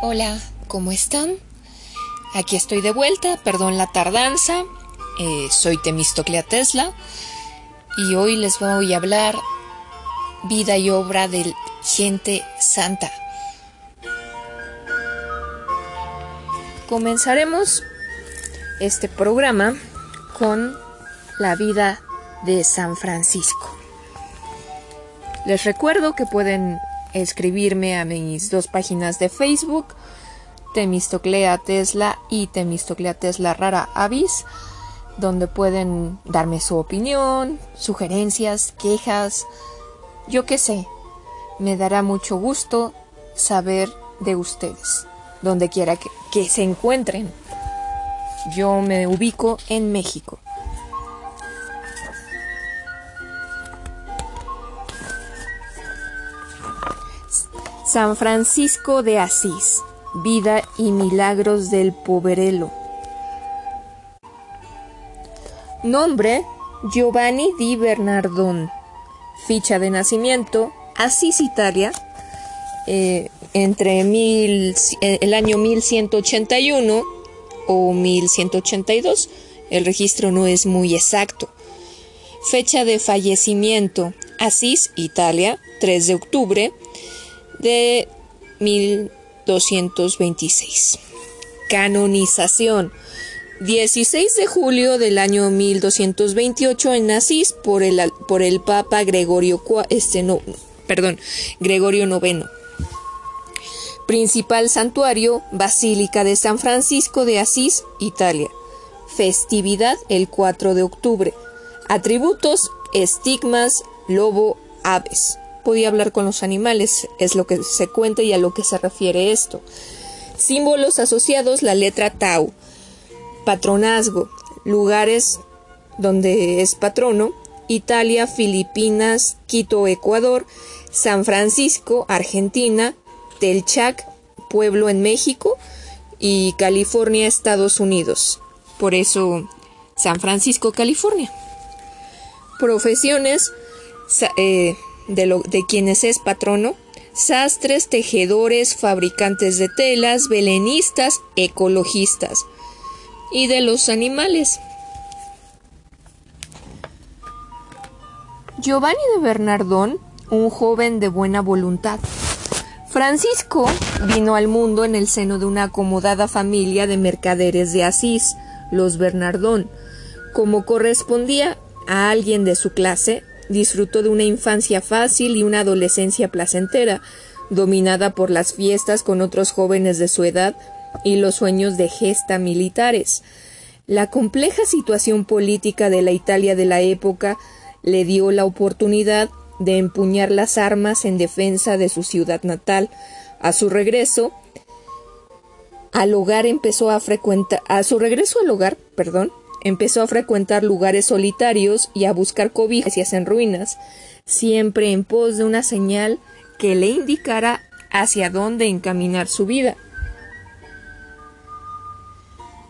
Hola, ¿cómo están? Aquí estoy de vuelta, perdón la tardanza. Eh, soy Temistoclea Tesla y hoy les voy a hablar vida y obra de gente santa. Comenzaremos este programa con la vida de San Francisco. Les recuerdo que pueden escribirme a mis dos páginas de Facebook, Temistoclea Tesla y Temistoclea Tesla Rara Avis, donde pueden darme su opinión, sugerencias, quejas, yo qué sé. Me dará mucho gusto saber de ustedes, donde quiera que, que se encuentren. Yo me ubico en México. San Francisco de Asís, vida y milagros del poverelo. Nombre, Giovanni di Bernardón. Ficha de nacimiento, Asís, Italia, eh, entre mil, eh, el año 1181 o 1182. El registro no es muy exacto. Fecha de fallecimiento, Asís, Italia, 3 de octubre de 1226. Canonización. 16 de julio del año 1228 en Asís por el, por el Papa Gregorio este no, perdón, Gregorio IX. Principal santuario, Basílica de San Francisco de Asís, Italia. Festividad el 4 de octubre. Atributos, estigmas, lobo, aves podía hablar con los animales, es lo que se cuenta y a lo que se refiere esto. Símbolos asociados, la letra tau. Patronazgo, lugares donde es patrono, Italia, Filipinas, Quito, Ecuador, San Francisco, Argentina, Telchac, pueblo en México y California, Estados Unidos. Por eso, San Francisco, California. Profesiones, eh, de, lo, de quienes es patrono, sastres, tejedores, fabricantes de telas, belenistas, ecologistas y de los animales. Giovanni de Bernardón, un joven de buena voluntad. Francisco vino al mundo en el seno de una acomodada familia de mercaderes de Asís, los Bernardón. Como correspondía a alguien de su clase, disfrutó de una infancia fácil y una adolescencia placentera, dominada por las fiestas con otros jóvenes de su edad y los sueños de gesta militares. La compleja situación política de la Italia de la época le dio la oportunidad de empuñar las armas en defensa de su ciudad natal. A su regreso al hogar empezó a frecuentar a su regreso al hogar, perdón, Empezó a frecuentar lugares solitarios y a buscar cobijas en ruinas, siempre en pos de una señal que le indicara hacia dónde encaminar su vida.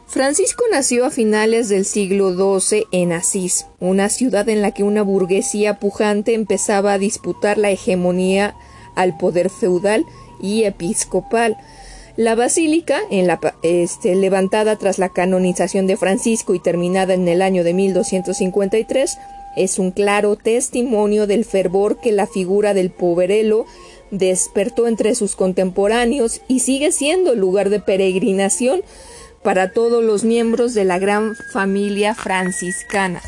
Francisco nació a finales del siglo XII en Asís, una ciudad en la que una burguesía pujante empezaba a disputar la hegemonía al poder feudal y episcopal, la basílica, este, levantada tras la canonización de Francisco y terminada en el año de 1253, es un claro testimonio del fervor que la figura del poverelo despertó entre sus contemporáneos y sigue siendo lugar de peregrinación para todos los miembros de la gran familia franciscana.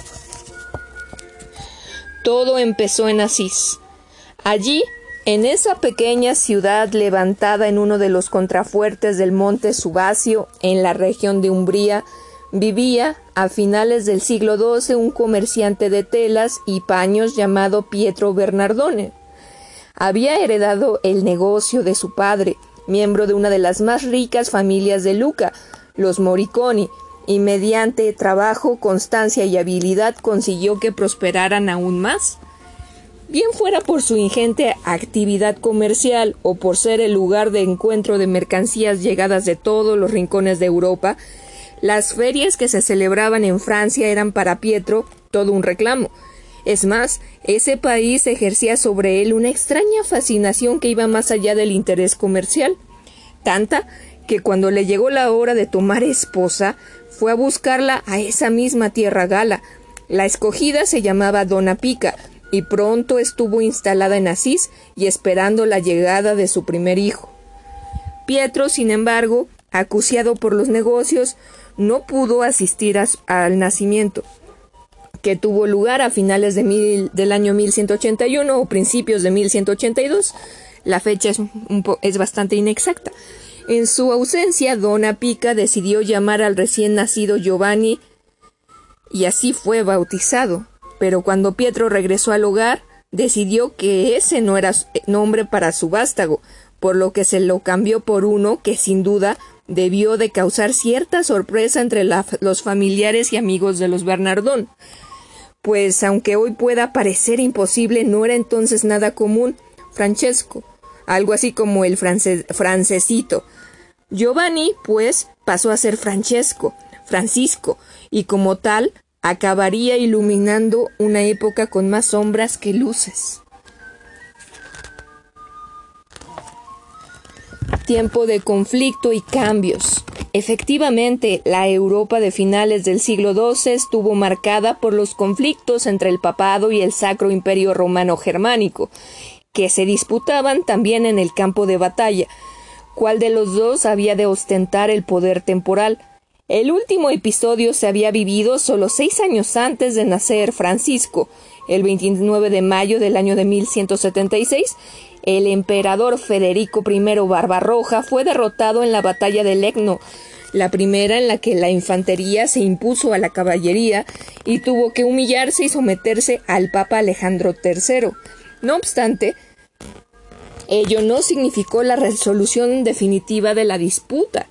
Todo empezó en Asís. Allí en esa pequeña ciudad levantada en uno de los contrafuertes del monte Subasio, en la región de Umbría, vivía, a finales del siglo XII, un comerciante de telas y paños llamado Pietro Bernardone. Había heredado el negocio de su padre, miembro de una de las más ricas familias de Luca, los Moriconi, y mediante trabajo, constancia y habilidad consiguió que prosperaran aún más bien fuera por su ingente actividad comercial o por ser el lugar de encuentro de mercancías llegadas de todos los rincones de Europa, las ferias que se celebraban en Francia eran para Pietro todo un reclamo. Es más, ese país ejercía sobre él una extraña fascinación que iba más allá del interés comercial. tanta que cuando le llegó la hora de tomar esposa, fue a buscarla a esa misma tierra gala. La escogida se llamaba Dona Pica, y pronto estuvo instalada en Asís y esperando la llegada de su primer hijo. Pietro, sin embargo, acuciado por los negocios, no pudo asistir al nacimiento, que tuvo lugar a finales de del año 1181 o principios de 1182. La fecha es, es bastante inexacta. En su ausencia, Dona Pica decidió llamar al recién nacido Giovanni y así fue bautizado. Pero cuando Pietro regresó al hogar, decidió que ese no era nombre para su vástago, por lo que se lo cambió por uno que sin duda debió de causar cierta sorpresa entre los familiares y amigos de los Bernardón. Pues aunque hoy pueda parecer imposible, no era entonces nada común. Francesco, algo así como el francesito. Giovanni, pues, pasó a ser Francesco, Francisco, y como tal acabaría iluminando una época con más sombras que luces. Tiempo de conflicto y cambios. Efectivamente, la Europa de finales del siglo XII estuvo marcada por los conflictos entre el papado y el Sacro Imperio Romano Germánico, que se disputaban también en el campo de batalla, cuál de los dos había de ostentar el poder temporal. El último episodio se había vivido solo seis años antes de nacer Francisco, el 29 de mayo del año de 1176. El emperador Federico I Barbarroja fue derrotado en la batalla de Legno, la primera en la que la infantería se impuso a la caballería y tuvo que humillarse y someterse al Papa Alejandro III. No obstante, ello no significó la resolución definitiva de la disputa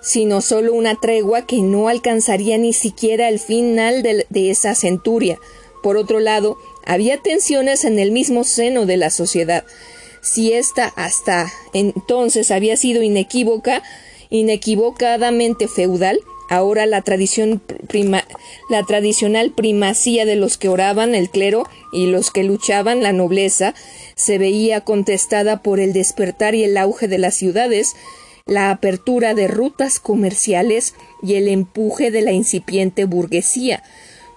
sino solo una tregua que no alcanzaría ni siquiera el final de, esa centuria. Por otro lado, había tensiones en el mismo seno de la sociedad. Si ésta hasta entonces había sido inequívoca, inequivocadamente feudal, ahora la tradición la tradicional primacía de los que oraban el clero y los que luchaban la nobleza se veía contestada por el despertar y el auge de las ciudades, la apertura de rutas comerciales y el empuje de la incipiente burguesía.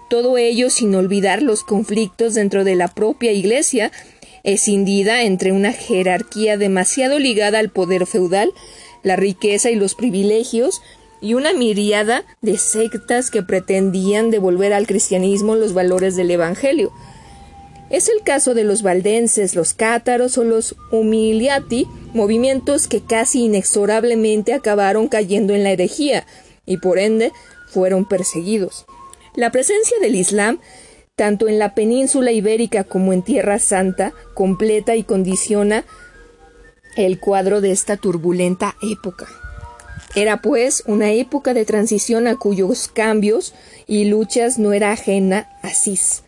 Todo ello sin olvidar los conflictos dentro de la propia Iglesia, escindida entre una jerarquía demasiado ligada al poder feudal, la riqueza y los privilegios, y una miriada de sectas que pretendían devolver al cristianismo los valores del Evangelio. Es el caso de los valdenses, los cátaros o los humiliati, movimientos que casi inexorablemente acabaron cayendo en la herejía y por ende fueron perseguidos. La presencia del Islam, tanto en la península ibérica como en Tierra Santa, completa y condiciona el cuadro de esta turbulenta época. Era pues una época de transición a cuyos cambios y luchas no era ajena a Cis.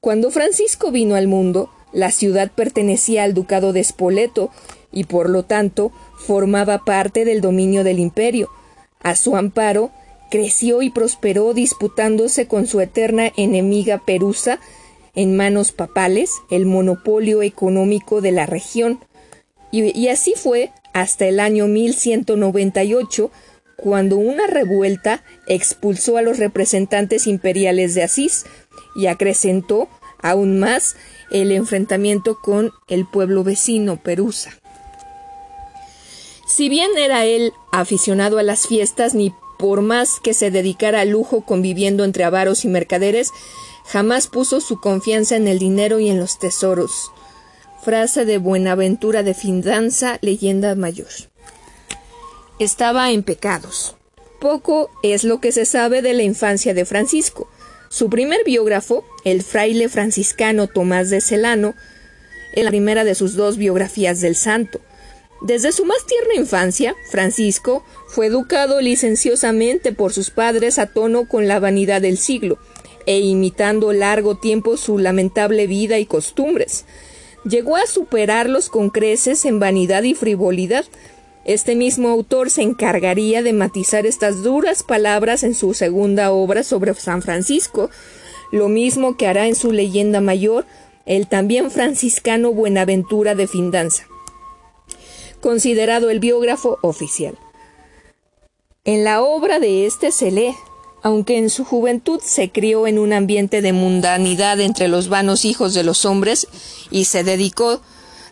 Cuando Francisco vino al mundo, la ciudad pertenecía al ducado de Spoleto y por lo tanto formaba parte del dominio del imperio. A su amparo creció y prosperó disputándose con su eterna enemiga Perusa en manos papales el monopolio económico de la región. Y, y así fue hasta el año 1198, cuando una revuelta expulsó a los representantes imperiales de Asís, y acrecentó aún más el enfrentamiento con el pueblo vecino Perusa. Si bien era él aficionado a las fiestas, ni por más que se dedicara al lujo conviviendo entre avaros y mercaderes, jamás puso su confianza en el dinero y en los tesoros. Frase de Buenaventura de Findanza, leyenda mayor. Estaba en pecados. Poco es lo que se sabe de la infancia de Francisco. Su primer biógrafo, el fraile franciscano Tomás de Celano, es la primera de sus dos biografías del santo. Desde su más tierna infancia, Francisco fue educado licenciosamente por sus padres a tono con la vanidad del siglo, e imitando largo tiempo su lamentable vida y costumbres. Llegó a superarlos con creces en vanidad y frivolidad, este mismo autor se encargaría de matizar estas duras palabras en su segunda obra sobre San Francisco, lo mismo que hará en su leyenda mayor el también franciscano Buenaventura de Findanza. considerado el biógrafo oficial. En la obra de este se lee, aunque en su juventud se crió en un ambiente de mundanidad entre los vanos hijos de los hombres y se dedicó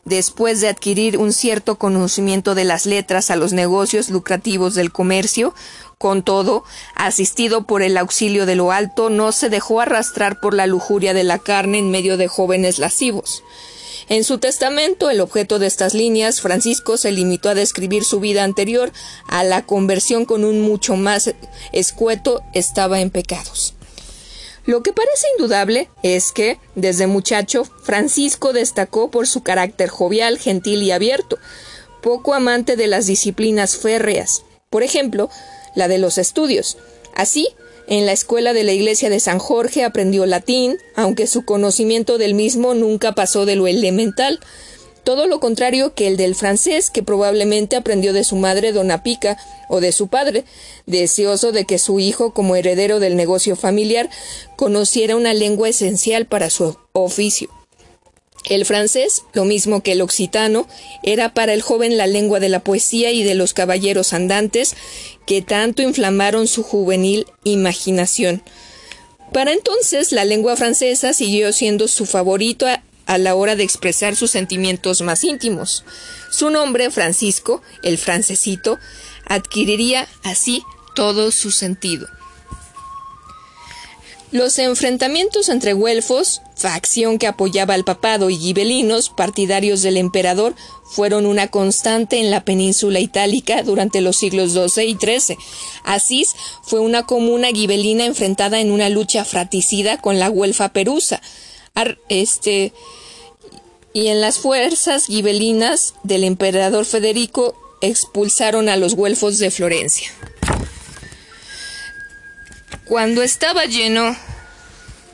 después de adquirir un cierto conocimiento de las letras a los negocios lucrativos del comercio, con todo, asistido por el auxilio de lo alto, no se dejó arrastrar por la lujuria de la carne en medio de jóvenes lascivos. En su testamento, el objeto de estas líneas, Francisco se limitó a describir su vida anterior a la conversión con un mucho más escueto estaba en pecados. Lo que parece indudable es que, desde muchacho, Francisco destacó por su carácter jovial, gentil y abierto, poco amante de las disciplinas férreas, por ejemplo, la de los estudios. Así, en la escuela de la iglesia de San Jorge aprendió latín, aunque su conocimiento del mismo nunca pasó de lo elemental, todo lo contrario que el del francés, que probablemente aprendió de su madre Dona Pica o de su padre, deseoso de que su hijo, como heredero del negocio familiar, conociera una lengua esencial para su oficio. El francés, lo mismo que el occitano, era para el joven la lengua de la poesía y de los caballeros andantes que tanto inflamaron su juvenil imaginación. Para entonces la lengua francesa siguió siendo su favorito a la hora de expresar sus sentimientos más íntimos. Su nombre, Francisco, el francesito, adquiriría así todo su sentido. Los enfrentamientos entre güelfos, facción que apoyaba al papado, y gibelinos, partidarios del emperador, fueron una constante en la península itálica durante los siglos XII y XIII. Asís fue una comuna gibelina enfrentada en una lucha fratricida con la güelfa perusa este, y en las fuerzas gibelinas del emperador Federico expulsaron a los güelfos de Florencia. Cuando estaba lleno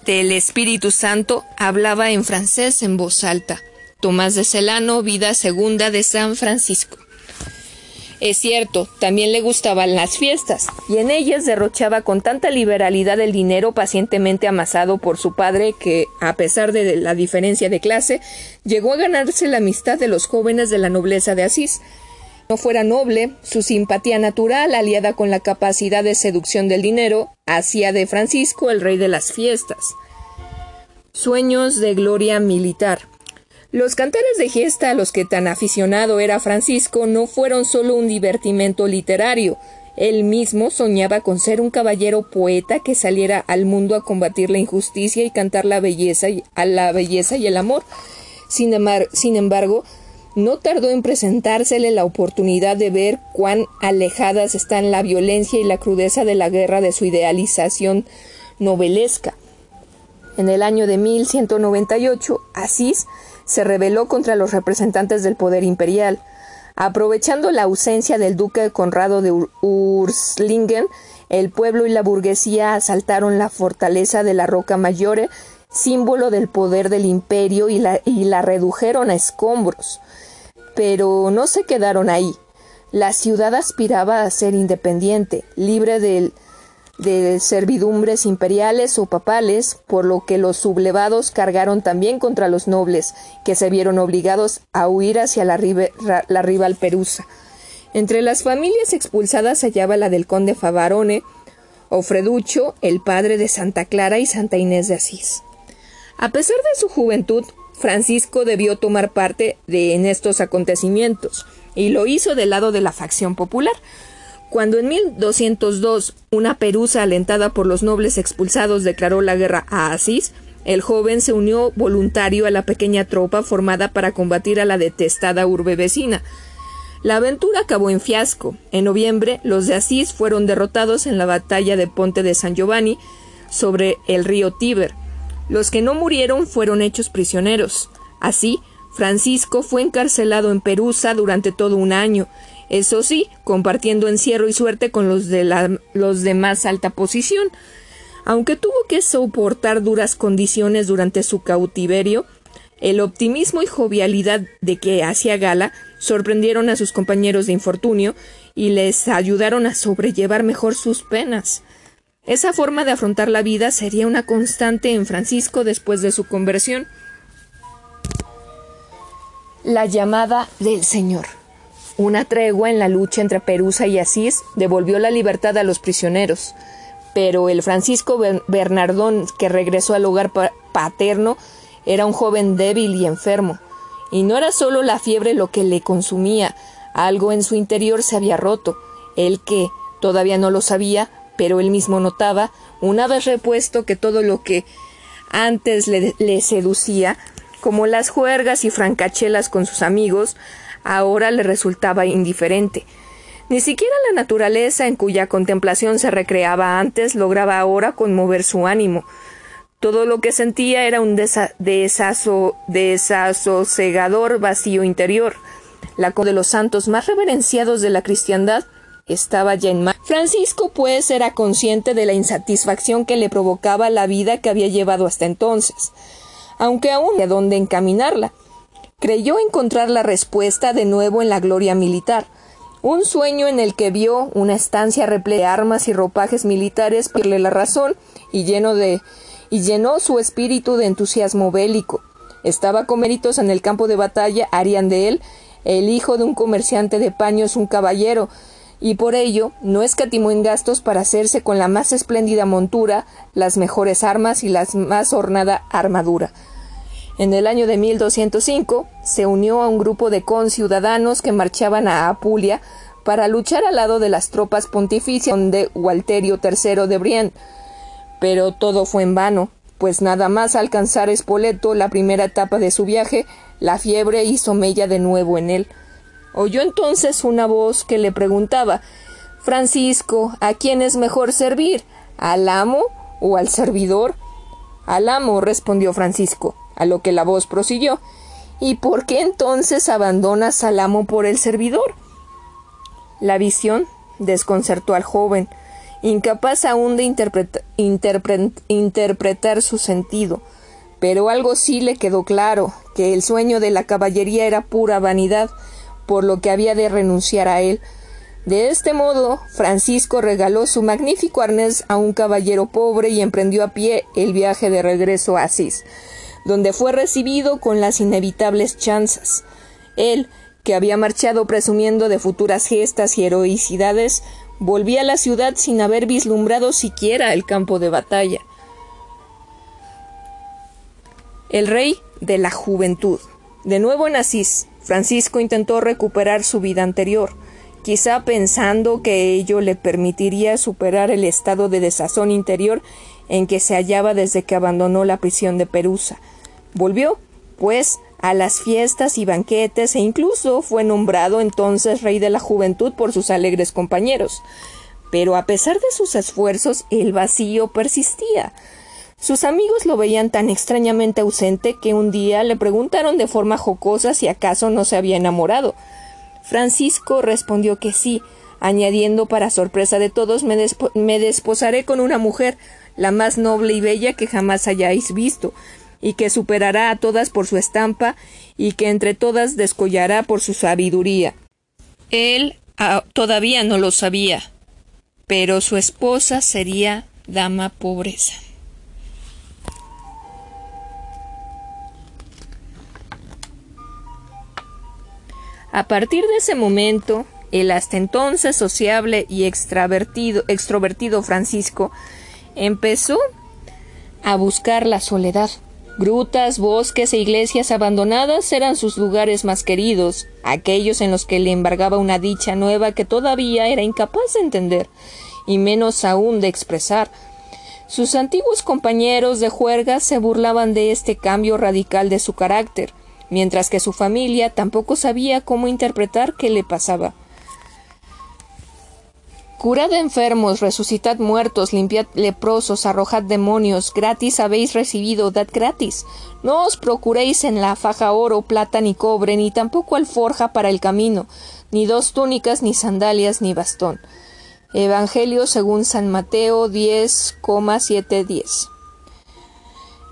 del Espíritu Santo, hablaba en francés en voz alta. Tomás de Celano, vida segunda de San Francisco. Es cierto, también le gustaban las fiestas, y en ellas derrochaba con tanta liberalidad el dinero pacientemente amasado por su padre que, a pesar de la diferencia de clase, llegó a ganarse la amistad de los jóvenes de la nobleza de Asís. No fuera noble, su simpatía natural, aliada con la capacidad de seducción del dinero, hacía de Francisco el rey de las fiestas. Sueños de gloria militar. Los cantares de gesta a los que tan aficionado era Francisco no fueron solo un divertimento literario. Él mismo soñaba con ser un caballero poeta que saliera al mundo a combatir la injusticia y cantar la belleza y, a la belleza y el amor. Sin, sin embargo, no tardó en presentársele la oportunidad de ver cuán alejadas están la violencia y la crudeza de la guerra de su idealización novelesca. En el año de 1198, Asís se rebeló contra los representantes del poder imperial. Aprovechando la ausencia del duque Conrado de Urslingen, el pueblo y la burguesía asaltaron la fortaleza de la Roca Mayore, símbolo del poder del imperio, y la, y la redujeron a escombros. Pero no se quedaron ahí. La ciudad aspiraba a ser independiente, libre del de servidumbres imperiales o papales, por lo que los sublevados cargaron también contra los nobles, que se vieron obligados a huir hacia la, rival Perusa. Entre las familias expulsadas se hallaba la del conde Favarone, Ofreducho, el padre de Santa Clara y Santa Inés de Asís. A pesar de su juventud, Francisco debió tomar parte de, en estos acontecimientos, y lo hizo del lado de la facción popular, cuando en 1202 una perusa alentada por los nobles expulsados declaró la guerra a Asís, el joven se unió voluntario a la pequeña tropa formada para combatir a la detestada urbe vecina. La aventura acabó en fiasco. En noviembre, los de Asís fueron derrotados en la batalla de Ponte de San Giovanni sobre el río Tíber. Los que no murieron fueron hechos prisioneros. Así, Francisco fue encarcelado en Perusa durante todo un año eso sí, compartiendo encierro y suerte con los de, los de más alta posición. Aunque tuvo que soportar duras condiciones durante su cautiverio, el optimismo y jovialidad de que hacía gala sorprendieron a sus compañeros de infortunio y les ayudaron a sobrellevar mejor sus penas. Esa forma de afrontar la vida sería una constante en Francisco después de su conversión. La llamada del Señor. Una tregua en la lucha entre Perusa y Asís devolvió la libertad a los prisioneros, pero el Francisco Bernardón que regresó al hogar paterno era un joven débil y enfermo, y no era solo la fiebre lo que le consumía, algo en su interior se había roto, el que todavía no lo sabía, pero él mismo notaba, una vez repuesto que todo lo que antes le, le seducía, como las juergas y francachelas con sus amigos, ahora le resultaba indiferente. Ni siquiera la naturaleza en cuya contemplación se recreaba antes lograba ahora conmover su ánimo. Todo lo que sentía era un desasosegador vacío interior. La de los santos más reverenciados de la cristiandad estaba ya en Francisco, pues, era consciente de la insatisfacción que le provocaba la vida que había llevado hasta entonces, aunque aún de dónde encaminarla. Creyó encontrar la respuesta de nuevo en la gloria militar, un sueño en el que vio una estancia repleta de armas y ropajes militares perle la razón y lleno de y llenó su espíritu de entusiasmo bélico. Estaba con méritos en el campo de batalla, harían de él el hijo de un comerciante de paños un caballero, y por ello no escatimó en gastos para hacerse con la más espléndida montura, las mejores armas y la más ornada armadura. En el año de 1205 se unió a un grupo de conciudadanos que marchaban a Apulia para luchar al lado de las tropas pontificias de Walterio III de Brienne. Pero todo fue en vano, pues nada más alcanzar Espoleto la primera etapa de su viaje, la fiebre hizo mella de nuevo en él. Oyó entonces una voz que le preguntaba Francisco, ¿a quién es mejor servir? ¿Al amo o al servidor? Al amo, respondió Francisco, a lo que la voz prosiguió. ¿Y por qué entonces abandonas al amo por el servidor? La visión desconcertó al joven, incapaz aún de interpretar su sentido. Pero algo sí le quedó claro, que el sueño de la caballería era pura vanidad, por lo que había de renunciar a él. De este modo, Francisco regaló su magnífico arnés a un caballero pobre y emprendió a pie el viaje de regreso a Asís, donde fue recibido con las inevitables chanzas. Él, que había marchado presumiendo de futuras gestas y heroicidades, volvía a la ciudad sin haber vislumbrado siquiera el campo de batalla. El rey de la juventud. De nuevo en Asís, Francisco intentó recuperar su vida anterior, quizá pensando que ello le permitiría superar el estado de desazón interior en que se hallaba desde que abandonó la prisión de Perusa. Volvió, pues, a las fiestas y banquetes e incluso fue nombrado entonces rey de la juventud por sus alegres compañeros. Pero a pesar de sus esfuerzos, el vacío persistía. Sus amigos lo veían tan extrañamente ausente que un día le preguntaron de forma jocosa si acaso no se había enamorado. Francisco respondió que sí, añadiendo para sorpresa de todos me, me, desposaré con una mujer, la más noble y bella que jamás hayáis visto, y que superará a todas por su estampa, y que entre todas descollará por su sabiduría. Él ah, todavía no lo sabía, pero su esposa sería dama pobreza. A partir de ese momento, el hasta entonces sociable y extrovertido Francisco empezó a buscar la soledad. Grutas, bosques e iglesias abandonadas eran sus lugares más queridos, aquellos en los que le embargaba una dicha nueva que todavía era incapaz de entender, y menos aún de expresar. Sus antiguos compañeros de juerga se burlaban de este cambio radical de su carácter, mientras que su familia tampoco sabía cómo interpretar qué le pasaba. Curad enfermos, resucitad muertos, limpiad leprosos, arrojad demonios, gratis habéis recibido, dad gratis. No os procuréis en la faja oro, plata ni cobre, ni tampoco alforja para el camino, ni dos túnicas, ni sandalias, ni bastón. Evangelio según San Mateo 10,710.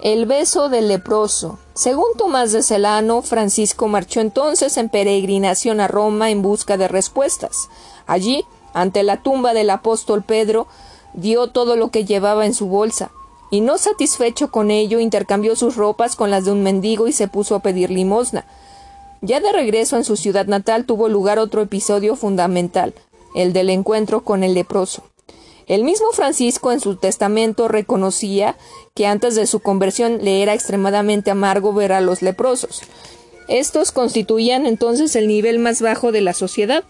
El beso del leproso. Según Tomás de Celano, Francisco marchó entonces en peregrinación a Roma en busca de respuestas. Allí, ante la tumba del apóstol Pedro, dio todo lo que llevaba en su bolsa, y no satisfecho con ello, intercambió sus ropas con las de un mendigo y se puso a pedir limosna. Ya de regreso en su ciudad natal tuvo lugar otro episodio fundamental, el del encuentro con el leproso. El mismo Francisco en su testamento reconocía que antes de su conversión le era extremadamente amargo ver a los leprosos. Estos constituían entonces el nivel más bajo de la sociedad.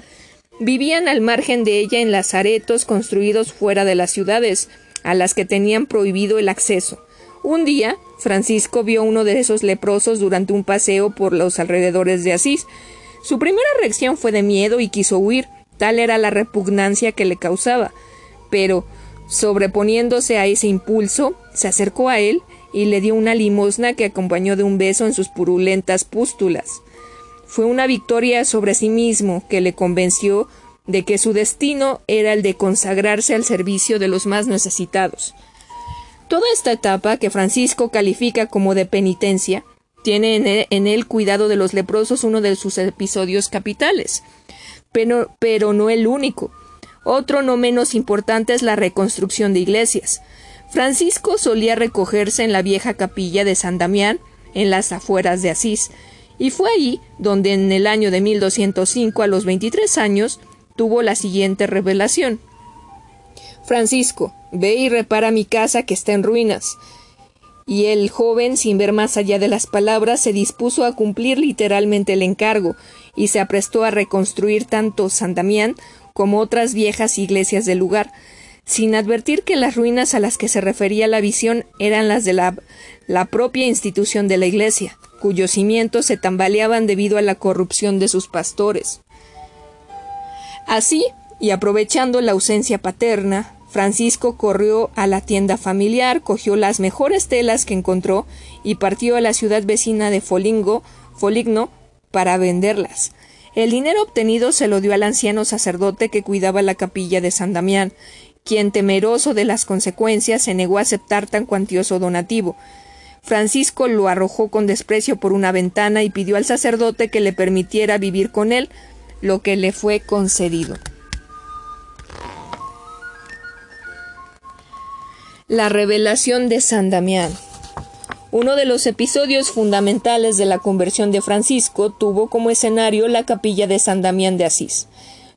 Vivían al margen de ella en lazaretos construidos fuera de las ciudades, a las que tenían prohibido el acceso. Un día, Francisco vio uno de esos leprosos durante un paseo por los alrededores de Asís. Su primera reacción fue de miedo y quiso huir, tal era la repugnancia que le causaba. Pero, sobreponiéndose a ese impulso, se acercó a él y le dio una limosna que acompañó de un beso en sus purulentas pústulas. Fue una victoria sobre sí mismo que le convenció de que su destino era el de consagrarse al servicio de los más necesitados. Toda esta etapa, que Francisco califica como de penitencia, tiene en él, cuidado de los leprosos uno de sus episodios capitales, pero, pero no el único. Otro no menos importante es la reconstrucción de iglesias. Francisco solía recogerse en la vieja capilla de San Damián, en las afueras de Asís, y fue allí donde en el año de 1205, a los 23 años, tuvo la siguiente revelación. Francisco, ve y repara mi casa que está en ruinas. Y el joven, sin ver más allá de las palabras, se dispuso a cumplir literalmente el encargo, y se aprestó a reconstruir tanto San Damián como otras viejas iglesias del lugar, sin advertir que las ruinas a las que se refería la visión eran las de la, la propia institución de la iglesia, cuyos cimientos se tambaleaban debido a la corrupción de sus pastores. Así, y aprovechando la ausencia paterna, Francisco corrió a la tienda familiar, cogió las mejores telas que encontró y partió a la ciudad vecina de Folingo, Foligno para venderlas. El dinero obtenido se lo dio al anciano sacerdote que cuidaba la capilla de San Damián, quien, temeroso de las consecuencias, se negó a aceptar tan cuantioso donativo. Francisco lo arrojó con desprecio por una ventana y pidió al sacerdote que le permitiera vivir con él, lo que le fue concedido. La revelación de San Damián. Uno de los episodios fundamentales de la conversión de Francisco tuvo como escenario la capilla de San Damián de Asís.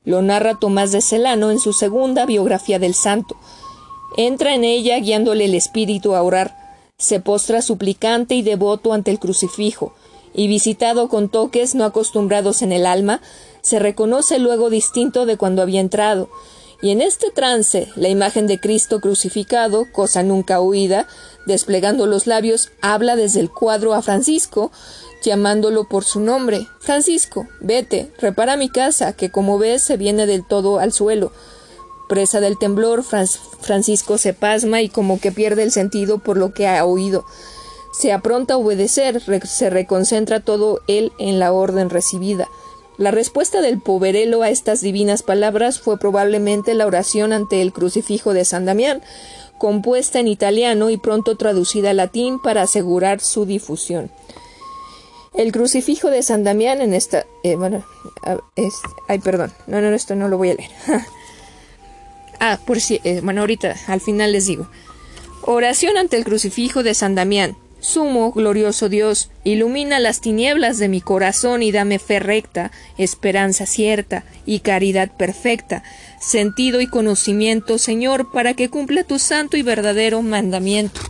Lo narra Tomás de Celano en su segunda biografía del santo. Entra en ella guiándole el espíritu a orar, se postra suplicante y devoto ante el crucifijo, y visitado con toques no acostumbrados en el alma, se reconoce luego distinto de cuando había entrado, y en este trance la imagen de Cristo crucificado, cosa nunca oída, desplegando los labios, habla desde el cuadro a Francisco, llamándolo por su nombre. Francisco, vete, repara mi casa, que como ves se viene del todo al suelo. Presa del temblor, Francisco se pasma y como que pierde el sentido por lo que ha oído. Se apronta a obedecer, se reconcentra todo él en la orden recibida. La respuesta del poverelo a estas divinas palabras fue probablemente la oración ante el crucifijo de San Damián, compuesta en italiano y pronto traducida al latín para asegurar su difusión. El crucifijo de San Damián en esta... Eh, bueno, ay, perdón. No, no, esto no lo voy a leer. ah, por si... Eh, bueno, ahorita, al final les digo. Oración ante el crucifijo de San Damián. Sumo, glorioso Dios, ilumina las tinieblas de mi corazón y dame fe recta, esperanza cierta y caridad perfecta, sentido y conocimiento, Señor, para que cumpla tu santo y verdadero mandamiento.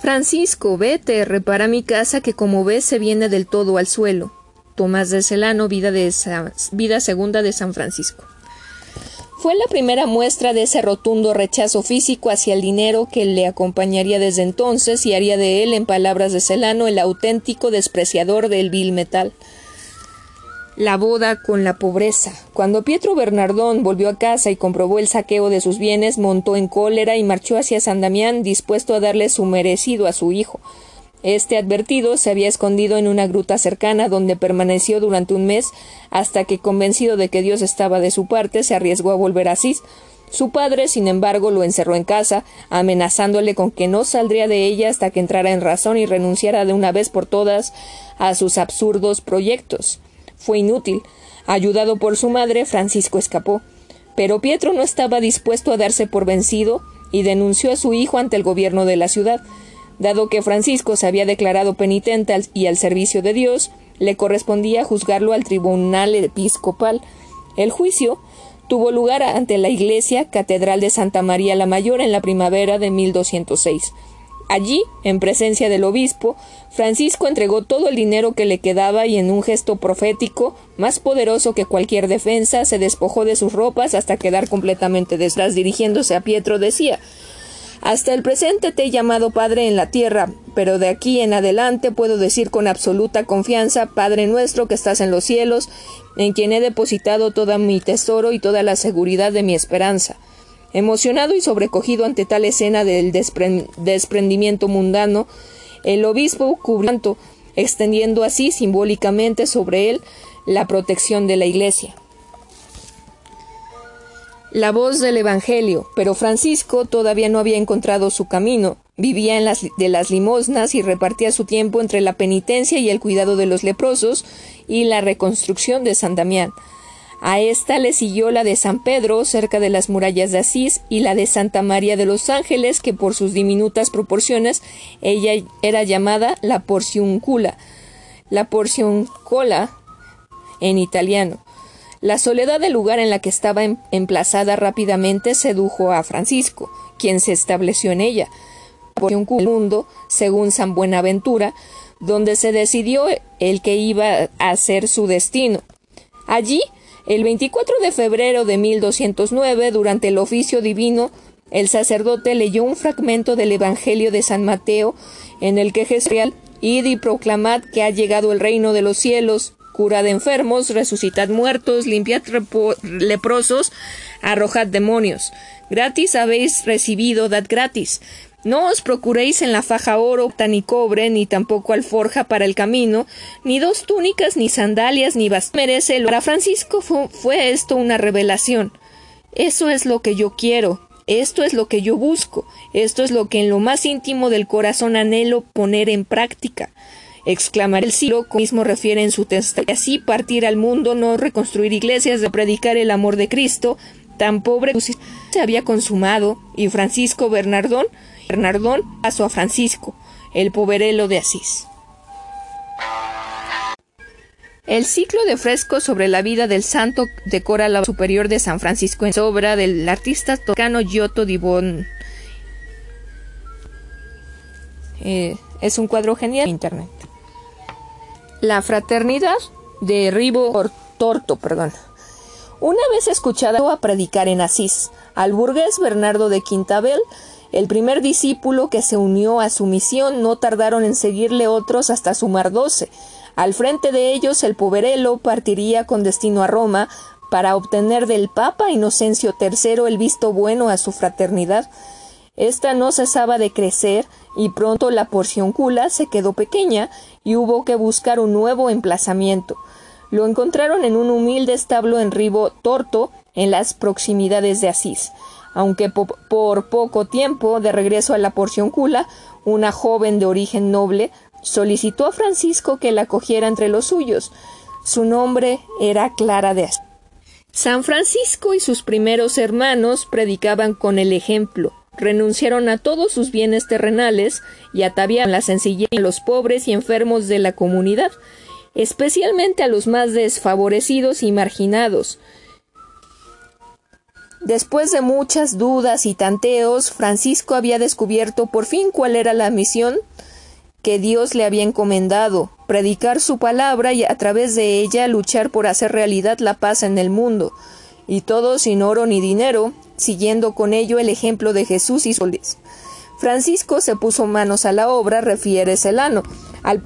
Francisco, vete, repara mi casa que como ves se viene del todo al suelo. Tomás de Celano, vida, de vida segunda de San Francisco. Fue la primera muestra de ese rotundo rechazo físico hacia el dinero que le acompañaría desde entonces y haría de él, en palabras de Celano, el auténtico despreciador del vil metal la boda con la pobreza. Cuando Pietro Bernardón volvió a casa y comprobó el saqueo de sus bienes, montó en cólera y marchó hacia San Damián dispuesto a darle su merecido a su hijo. Este advertido se había escondido en una gruta cercana donde permaneció durante un mes hasta que convencido de que Dios estaba de su parte se arriesgó a volver a Asís. Su padre, sin embargo, lo encerró en casa, amenazándole con que no saldría de ella hasta que entrara en razón y renunciara de una vez por todas a sus absurdos proyectos fue inútil. Ayudado por su madre, Francisco escapó. Pero Pietro no estaba dispuesto a darse por vencido y denunció a su hijo ante el gobierno de la ciudad. Dado que Francisco se había declarado penitente y al servicio de Dios, le correspondía juzgarlo al tribunal episcopal. El juicio tuvo lugar ante la iglesia Catedral de Santa María la Mayor en la primavera de 1206. Allí, en presencia del obispo, Francisco entregó todo el dinero que le quedaba y en un gesto profético, más poderoso que cualquier defensa, se despojó de sus ropas hasta quedar completamente detrás. Dirigiéndose a Pietro, decía hasta el presente te he llamado Padre en la tierra, pero de aquí en adelante puedo decir con absoluta confianza, Padre nuestro que estás en los cielos, en quien he depositado todo mi tesoro y toda la seguridad de mi esperanza. Emocionado y sobrecogido ante tal escena del desprendimiento mundano, el obispo cubrió extendiendo así simbólicamente sobre él la protección de la Iglesia. La voz del Evangelio, pero Francisco todavía no había encontrado su camino. Vivía en las, de las limosnas y repartía su tiempo entre la penitencia y el cuidado de los leprosos y la reconstrucción de San Damián. A esta le siguió la de San Pedro, cerca de las murallas de Asís, y la de Santa María de los Ángeles, que por sus diminutas proporciones ella era llamada la porciuncula, la porcioncola en italiano. La soledad del lugar en la que estaba em-, emplazada rápidamente sedujo a Francisco, quien se estableció en ella, por un mundo, según San Buenaventura, donde se decidió el que iba a ser su destino. Allí el 24 de febrero de 1209, durante el oficio divino, el sacerdote leyó un fragmento del Evangelio de San Mateo, en el que Jesús id y proclamad que ha llegado el reino de los cielos, curad enfermos, resucitad muertos, limpiad leprosos, arrojad demonios. Gratis habéis recibido, dad gratis. No os procuréis en la faja oro, ni cobre, ni tampoco alforja para el camino, ni dos túnicas, ni sandalias, ni bastón. Merece Para Francisco fue, esto una revelación. Eso es lo que yo quiero, esto es lo que yo busco, esto es lo que en lo más íntimo del corazón anhelo poner en práctica. Exclamar el siglo, mismo refiere en su texto, y así partir al mundo, no reconstruir iglesias, de predicar el amor de Cristo, tan pobre se había consumado, y Francisco Bernardón Bernardón pasó a Francisco, el poverelo de Asís. El ciclo de frescos sobre la vida del santo decora la superior de San Francisco en obra del artista tocano Giotto di Bon. Eh, es un cuadro genial en internet. La fraternidad de Ribo Torto, perdón. Una vez escuchada a predicar en Asís, al burgués Bernardo de Quintabel el primer discípulo que se unió a su misión no tardaron en seguirle otros hasta sumar doce. Al frente de ellos el poverelo partiría con destino a Roma para obtener del Papa Inocencio III el visto bueno a su fraternidad. Esta no cesaba de crecer y pronto la porción cula se quedó pequeña y hubo que buscar un nuevo emplazamiento. Lo encontraron en un humilde establo en Ribo Torto, en las proximidades de Asís aunque por poco tiempo, de regreso a la porción cula, una joven de origen noble solicitó a Francisco que la acogiera entre los suyos. Su nombre era Clara de Asís. San Francisco y sus primeros hermanos predicaban con el ejemplo, renunciaron a todos sus bienes terrenales y ataviaban la sencillez a los pobres y enfermos de la comunidad, especialmente a los más desfavorecidos y marginados. Después de muchas dudas y tanteos, Francisco había descubierto por fin cuál era la misión que Dios le había encomendado, predicar su palabra y a través de ella luchar por hacer realidad la paz en el mundo, y todo sin oro ni dinero, siguiendo con ello el ejemplo de Jesús y soles. Francisco se puso manos a la obra, refiere Celano, al,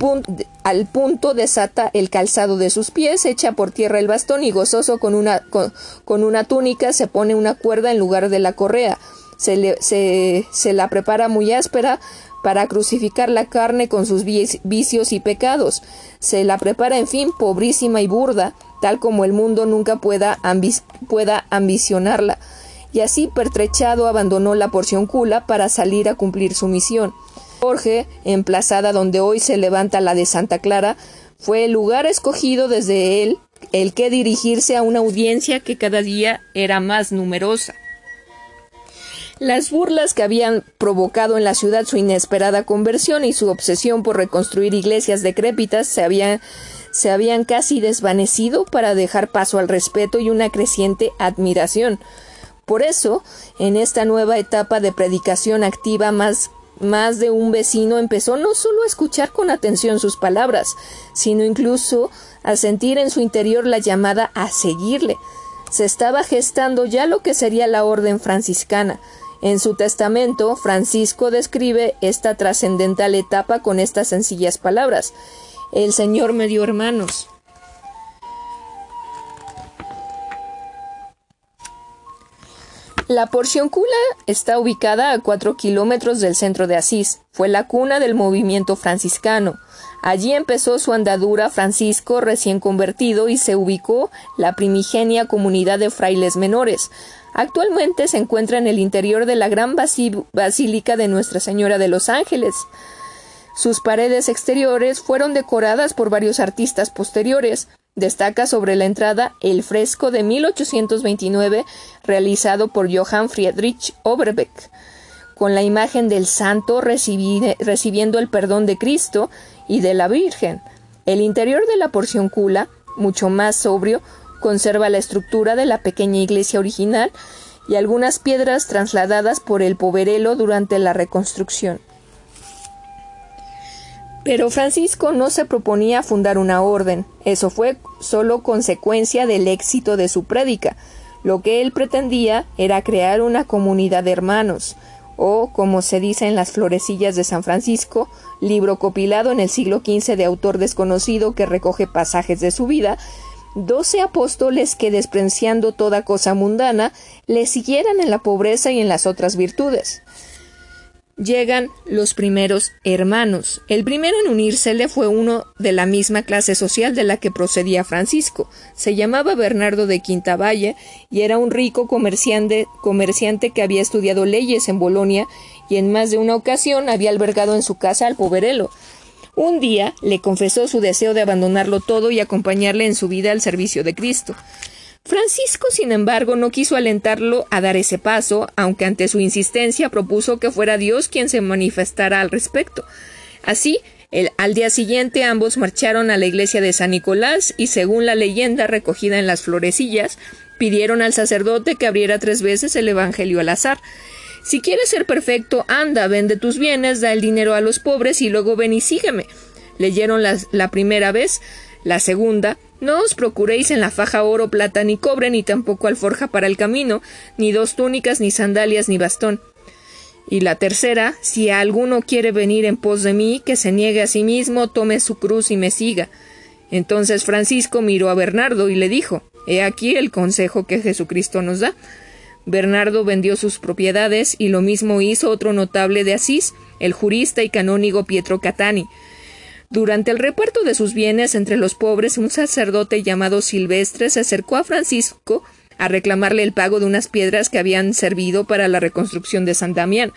al, punto desata el calzado de sus pies, echa por tierra el bastón y gozoso con una, con, una túnica se pone una cuerda en lugar de la correa. Se, se, se la prepara muy áspera para crucificar la carne con sus vicios y pecados. Se la prepara, en fin, pobrísima y burda, tal como el mundo nunca pueda, pueda ambicionarla. Y así pertrechado abandonó la porción cula para salir a cumplir su misión. Jorge, emplazada donde hoy se levanta la de Santa Clara, fue el lugar escogido desde él el que dirigirse a una audiencia que cada día era más numerosa. Las burlas que habían provocado en la ciudad su inesperada conversión y su obsesión por reconstruir iglesias decrépitas se habían, se habían casi desvanecido para dejar paso al respeto y una creciente admiración. Por eso, en esta nueva etapa de predicación activa más más de un vecino empezó no solo a escuchar con atención sus palabras, sino incluso a sentir en su interior la llamada a seguirle. Se estaba gestando ya lo que sería la orden franciscana. En su testamento, Francisco describe esta trascendental etapa con estas sencillas palabras. El Señor me dio hermanos. La Porciúncula está ubicada a cuatro kilómetros del centro de Asís. Fue la cuna del movimiento franciscano. Allí empezó su andadura Francisco recién convertido y se ubicó la primigenia comunidad de frailes menores. Actualmente se encuentra en el interior de la gran basílica de Nuestra Señora de los Ángeles. Sus paredes exteriores fueron decoradas por varios artistas posteriores. Destaca sobre la entrada el fresco de 1829 realizado por Johann Friedrich Oberbeck, con la imagen del santo recibiendo el perdón de Cristo y de la Virgen. El interior de la porción cula, mucho más sobrio, conserva la estructura de la pequeña iglesia original y algunas piedras trasladadas por el poverelo durante la reconstrucción. Pero Francisco no se proponía fundar una orden, eso fue solo consecuencia del éxito de su prédica. Lo que él pretendía era crear una comunidad de hermanos, o, como se dice en las florecillas de San Francisco, libro copilado en el siglo XV de autor desconocido que recoge pasajes de su vida, doce apóstoles que, despreciando toda cosa mundana, le siguieran en la pobreza y en las otras virtudes llegan los primeros hermanos. El primero en unírsele fue uno de la misma clase social de la que procedía Francisco. Se llamaba Bernardo de Quintavalle y era un rico comerciante, comerciante que había estudiado leyes en Bolonia y en más de una ocasión había albergado en su casa al poverelo. Un día le confesó su deseo de abandonarlo todo y acompañarle en su vida al servicio de Cristo. Francisco, sin embargo, no quiso alentarlo a dar ese paso, aunque ante su insistencia propuso que fuera Dios quien se manifestara al respecto. Así, al día siguiente ambos marcharon a la iglesia de San Nicolás y, según la leyenda recogida en las florecillas, pidieron al sacerdote que abriera tres veces el Evangelio al azar. Si quieres ser perfecto, anda, vende tus bienes, da el dinero a los pobres y luego ven y sígueme. Leyeron la primera vez, la segunda, no os procuréis en la faja oro, plata ni cobre, ni tampoco alforja para el camino, ni dos túnicas, ni sandalias, ni bastón. Y la tercera, si alguno quiere venir en pos de mí, que se niegue a sí mismo, tome su cruz y me siga. Entonces Francisco miró a Bernardo y le dijo He aquí el consejo que Jesucristo nos da. Bernardo vendió sus propiedades y lo mismo hizo otro notable de Asís, el jurista y canónigo Pietro Catani. Durante el reparto de sus bienes entre los pobres, un sacerdote llamado Silvestre se acercó a Francisco a reclamarle el pago de unas piedras que habían servido para la reconstrucción de San Damián.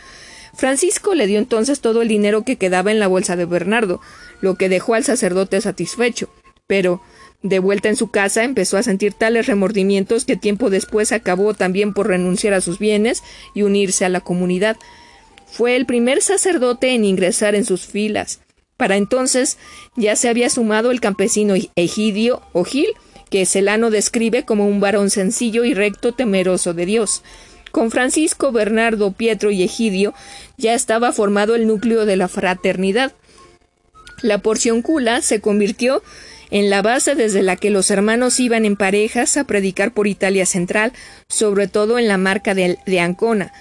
Francisco le dio entonces todo el dinero que quedaba en la bolsa de Bernardo, lo que dejó al sacerdote satisfecho. Pero, de vuelta en su casa, empezó a sentir tales remordimientos que tiempo después acabó también por renunciar a sus bienes y unirse a la comunidad. Fue el primer sacerdote en ingresar en sus filas. Para entonces ya se había sumado el campesino Egidio o Gil, que Celano describe como un varón sencillo y recto temeroso de Dios. Con Francisco, Bernardo, Pietro y Egidio ya estaba formado el núcleo de la fraternidad. La porción cula se convirtió en la base desde la que los hermanos iban en parejas a predicar por Italia Central, sobre todo en la marca de, de Ancona.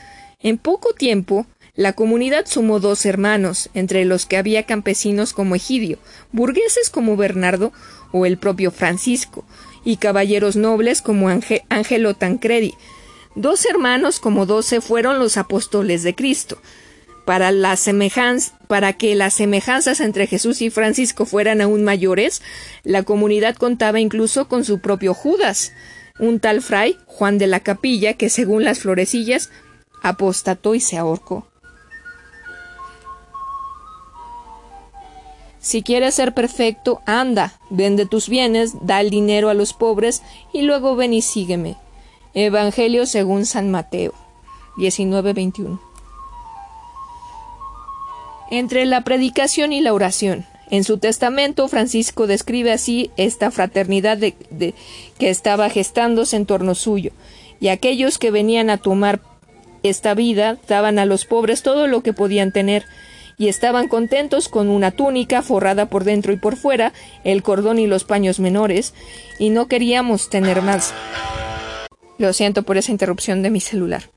En poco tiempo, la comunidad sumó dos hermanos, entre los que había campesinos como Egidio, burgueses como Bernardo o el propio Francisco, y caballeros nobles como Ángelo Tancredi. Dos hermanos como doce fueron los apóstoles de Cristo. Para, para que las semejanzas entre Jesús y Francisco fueran aún mayores, la comunidad contaba incluso con su propio Judas, un tal fray, Juan de la Capilla, que según las florecillas, apostató y se ahorcó. Si quieres ser perfecto, anda, vende tus bienes, da el dinero a los pobres y luego ven y sígueme. Evangelio según San Mateo. 19-21. Entre la predicación y la oración. En su testamento, Francisco describe así esta fraternidad de, que estaba gestándose en torno suyo, y aquellos que venían a tomar esta vida daban a los pobres todo lo que podían tener, y estaban contentos con una túnica forrada por dentro y por fuera, el cordón y los paños menores, y no queríamos tener más. Lo siento por esa interrupción de mi celular.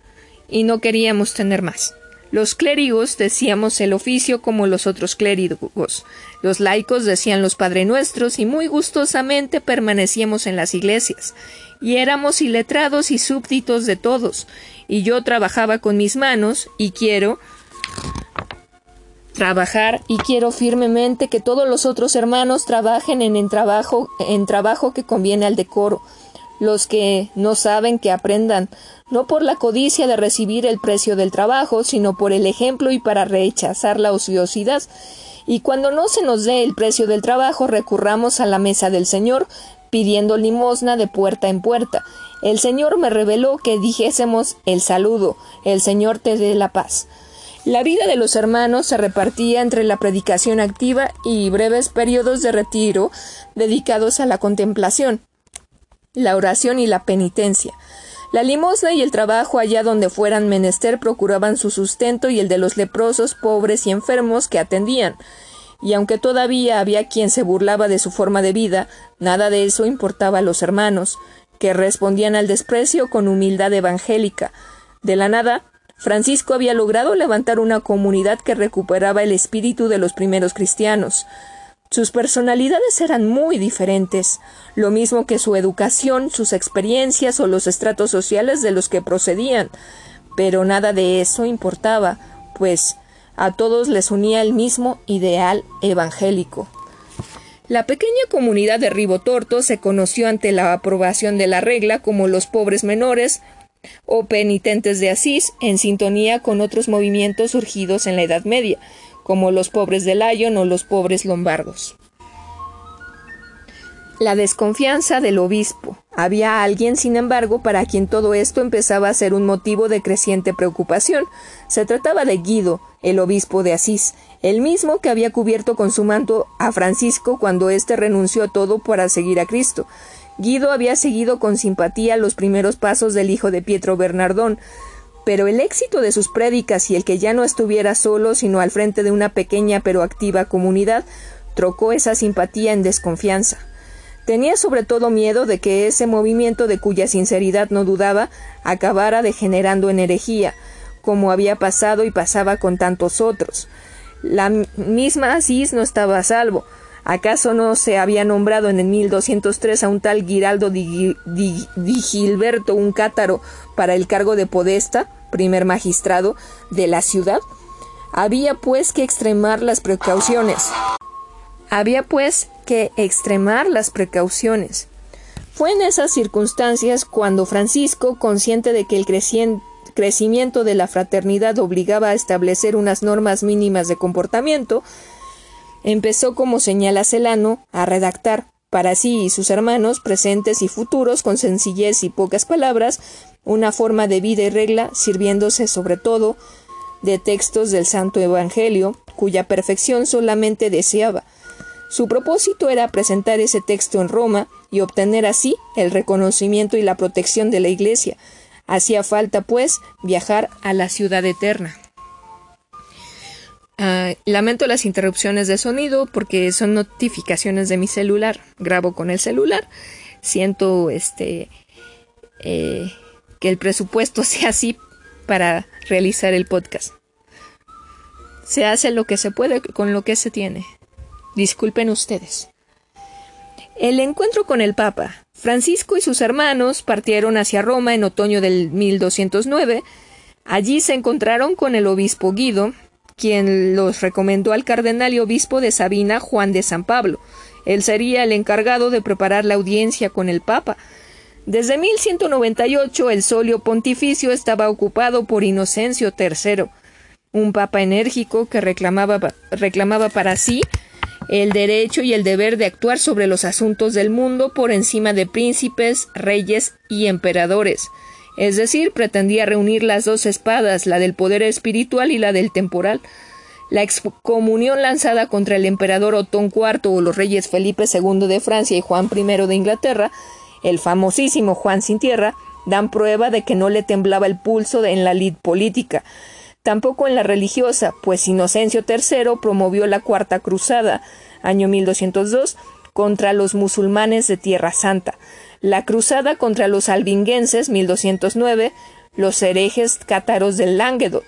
Y no queríamos tener más. Los clérigos decíamos el oficio como los otros clérigos. Los laicos decían los Padre Nuestros y muy gustosamente permanecíamos en las iglesias. Y éramos iletrados y súbditos de todos. Y yo trabajaba con mis manos y quiero trabajar y quiero firmemente que todos los otros hermanos trabajen en trabajo en trabajo que conviene al decoro los que no saben que aprendan, no por la codicia de recibir el precio del trabajo, sino por el ejemplo y para rechazar la ociosidad. Y cuando no se nos dé el precio del trabajo, recurramos a la mesa del Señor, pidiendo limosna de puerta en puerta. El Señor me reveló que dijésemos el saludo, el Señor te dé la paz. La vida de los hermanos se repartía entre la predicación activa y breves periodos de retiro dedicados a la contemplación la oración y la penitencia. La limosna y el trabajo allá donde fueran menester procuraban su sustento y el de los leprosos, pobres y enfermos que atendían. Y aunque todavía había quien se burlaba de su forma de vida, nada de eso importaba a los hermanos, que respondían al desprecio con humildad evangélica. De la nada, Francisco había logrado levantar una comunidad que recuperaba el espíritu de los primeros cristianos. Sus personalidades eran muy diferentes, lo mismo que su educación, sus experiencias o los estratos sociales de los que procedían, pero nada de eso importaba, pues a todos les unía el mismo ideal evangélico. La pequeña comunidad de Ribotorto se conoció ante la aprobación de la regla como los pobres menores o penitentes de Asís, en sintonía con otros movimientos surgidos en la Edad Media, como los pobres de Lyon o los pobres lombardos. La desconfianza del obispo. Había alguien, sin embargo, para quien todo esto empezaba a ser un motivo de creciente preocupación. Se trataba de Guido, el obispo de Asís, el mismo que había cubierto con su manto a Francisco cuando éste renunció a todo para seguir a Cristo. Guido había seguido con simpatía los primeros pasos del hijo de Pietro Bernardón, pero el éxito de sus prédicas y el que ya no estuviera solo, sino al frente de una pequeña pero activa comunidad, trocó esa simpatía en desconfianza. Tenía sobre todo miedo de que ese movimiento de cuya sinceridad no dudaba acabara degenerando en herejía, como había pasado y pasaba con tantos otros. La misma Asís no estaba a salvo. ¿Acaso no se había nombrado en el 1203 a un tal Giraldo di, Gilberto, un cátaro, para el cargo de podesta? primer magistrado de la ciudad, había pues que extremar las precauciones. Había pues que extremar las precauciones. Fue en esas circunstancias cuando Francisco, consciente de que el crecimiento de la fraternidad obligaba a establecer unas normas mínimas de comportamiento, empezó, como señala Celano, a redactar, para sí y sus hermanos, presentes y futuros, con sencillez y pocas palabras, una forma de vida y regla, sirviéndose sobre todo de textos del Santo Evangelio, cuya perfección solamente deseaba. Su propósito era presentar ese texto en Roma y obtener así el reconocimiento y la protección de la Iglesia. Hacía falta, pues, viajar a la ciudad eterna. Ah, lamento las interrupciones de sonido porque son notificaciones de mi celular. Grabo con el celular. Siento este eh, que el presupuesto sea así para realizar el podcast. Se hace lo que se puede con lo que se tiene. Disculpen ustedes. El encuentro con el Papa. Francisco y sus hermanos partieron hacia Roma en otoño del 1209. Allí se encontraron con el obispo Guido, quien los recomendó al cardenal y obispo de Sabina, Juan de San Pablo. Él sería el encargado de preparar la audiencia con el Papa, desde 1198 el solio pontificio estaba ocupado por Inocencio III, un papa enérgico que reclamaba, reclamaba para sí el derecho y el deber de actuar sobre los asuntos del mundo por encima de príncipes, reyes y emperadores. Es decir, pretendía reunir las dos espadas, la del poder espiritual y la del temporal. La excomunión lanzada contra el emperador Otón IV o los reyes Felipe II de Francia y Juan I de Inglaterra, el famosísimo Juan sin tierra, dan prueba de que no le temblaba el pulso en la lid política, tampoco en la religiosa, pues Inocencio III promovió la Cuarta Cruzada, año 1202, contra los musulmanes de Tierra Santa, la cruzada contra los albinguenses 1209, los herejes cátaros del Languedoc,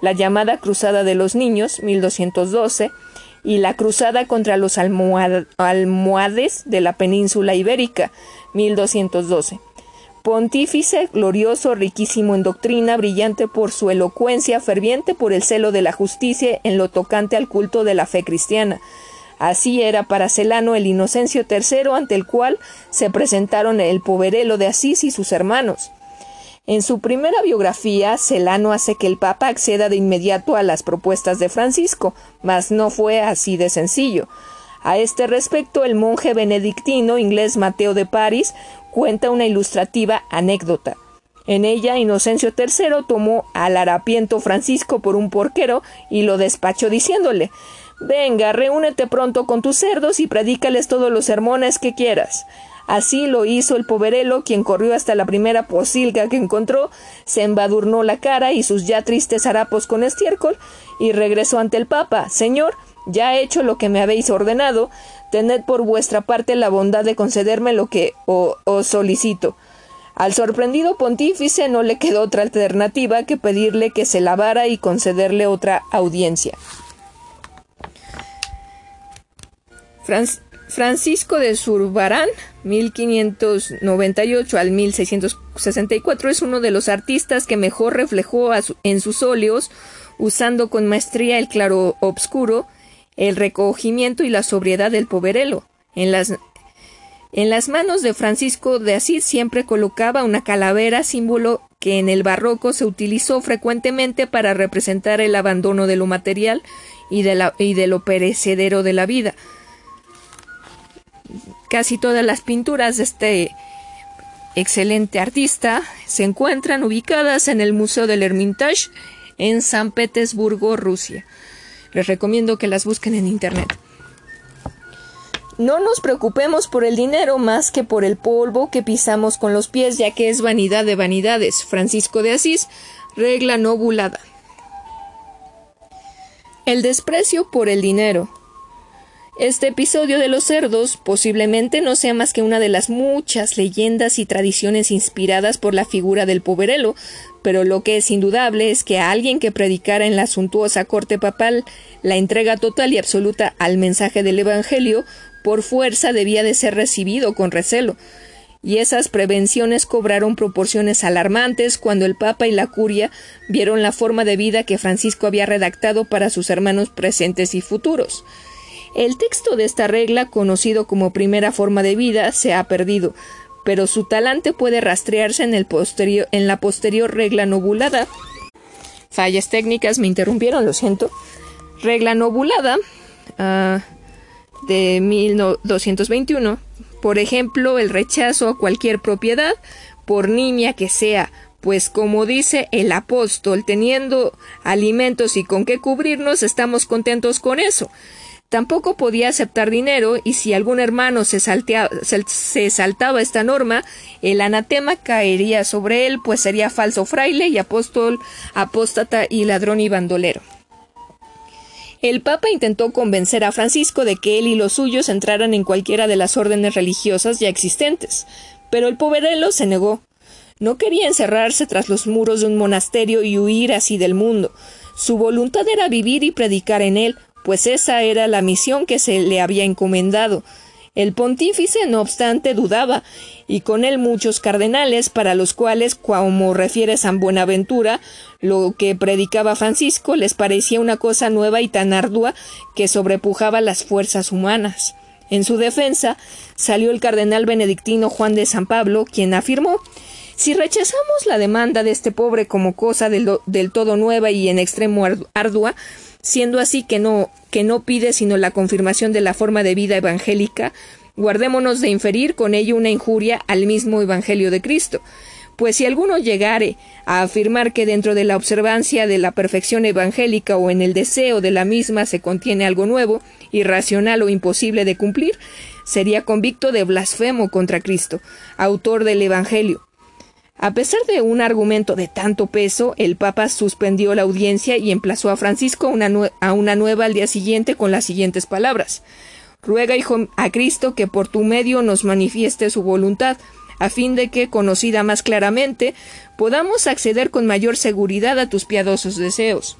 la llamada Cruzada de los Niños 1212 y la cruzada contra los almohades de la península ibérica 1212. Pontífice, glorioso, riquísimo en doctrina, brillante por su elocuencia, ferviente por el celo de la justicia en lo tocante al culto de la fe cristiana. Así era para Celano el Inocencio III ante el cual se presentaron el Poverelo de Asís y sus hermanos. En su primera biografía, Celano hace que el Papa acceda de inmediato a las propuestas de Francisco, mas no fue así de sencillo. A este respecto, el monje benedictino inglés Mateo de París cuenta una ilustrativa anécdota. En ella, Inocencio III tomó al harapiento Francisco por un porquero y lo despachó diciéndole Venga, reúnete pronto con tus cerdos y predícales todos los sermones que quieras. Así lo hizo el poverelo, quien corrió hasta la primera posilga que encontró, se embadurnó la cara y sus ya tristes harapos con estiércol, y regresó ante el Papa. Señor, ya he hecho lo que me habéis ordenado, tened por vuestra parte la bondad de concederme lo que os solicito. Al sorprendido pontífice no le quedó otra alternativa que pedirle que se lavara y concederle otra audiencia. Francisco de Zurbarán, 1598 al 1664, es uno de los artistas que mejor reflejó en sus óleos, usando con maestría el claro obscuro, el recogimiento y la sobriedad del poverelo. En las, en las manos de Francisco de Asís siempre colocaba una calavera, símbolo que en el barroco se utilizó frecuentemente para representar el abandono de lo material y de, la, y de lo perecedero de la vida. Casi todas las pinturas de este excelente artista se encuentran ubicadas en el Museo del Hermitage en San Petersburgo, Rusia. Les recomiendo que las busquen en Internet. No nos preocupemos por el dinero más que por el polvo que pisamos con los pies, ya que es vanidad de vanidades. Francisco de Asís, regla nobulada. El desprecio por el dinero. Este episodio de los cerdos posiblemente no sea más que una de las muchas leyendas y tradiciones inspiradas por la figura del poverelo, pero lo que es indudable es que a alguien que predicara en la suntuosa corte papal la entrega total y absoluta al mensaje del Evangelio, por fuerza debía de ser recibido con recelo. Y esas prevenciones cobraron proporciones alarmantes cuando el Papa y la Curia vieron la forma de vida que Francisco había redactado para sus hermanos presentes y futuros. El texto de esta regla, conocido como primera forma de vida, se ha perdido, pero su talante puede rastrearse en, el en la posterior regla nobulada. Fallas técnicas me interrumpieron, lo siento. Regla nobulada uh, de 1221. Por ejemplo, el rechazo a cualquier propiedad, por nimia que sea, pues como dice el apóstol, teniendo alimentos y con qué cubrirnos, estamos contentos con eso. Tampoco podía aceptar dinero y si algún hermano se, saltaba esta norma, el anatema caería sobre él, pues sería falso fraile y apóstol, apóstata y ladrón y bandolero. El Papa intentó convencer a Francisco de que él y los suyos entraran en cualquiera de las órdenes religiosas ya existentes, pero el poverelo se negó. No quería encerrarse tras los muros de un monasterio y huir así del mundo. Su voluntad era vivir y predicar en él, pues esa era la misión que se le había encomendado. El pontífice, no obstante, dudaba, y con él muchos cardenales, para los cuales, como refiere San Buenaventura, lo que predicaba Francisco les parecía una cosa nueva y tan ardua que sobrepujaba las fuerzas humanas. En su defensa salió el cardenal benedictino Juan de San Pablo, quien afirmó si rechazamos la demanda de este pobre como cosa del, todo nueva y en extremo ardua, siendo así que no, que no pide sino la confirmación de la forma de vida evangélica, guardémonos de inferir con ello una injuria al mismo Evangelio de Cristo, Pues si alguno llegare a afirmar que dentro de la observancia de la perfección evangélica o en el deseo de la misma se contiene algo nuevo, irracional o imposible de cumplir, sería convicto de blasfemo contra Cristo, autor del Evangelio. A pesar de un argumento de tanto peso, el Papa suspendió la audiencia y emplazó a Francisco a una nueva al día siguiente con las siguientes palabras. Ruega, hijo, a Cristo que por tu medio nos manifieste su voluntad, a fin de que, conocida más claramente, podamos acceder con mayor seguridad a tus piadosos deseos.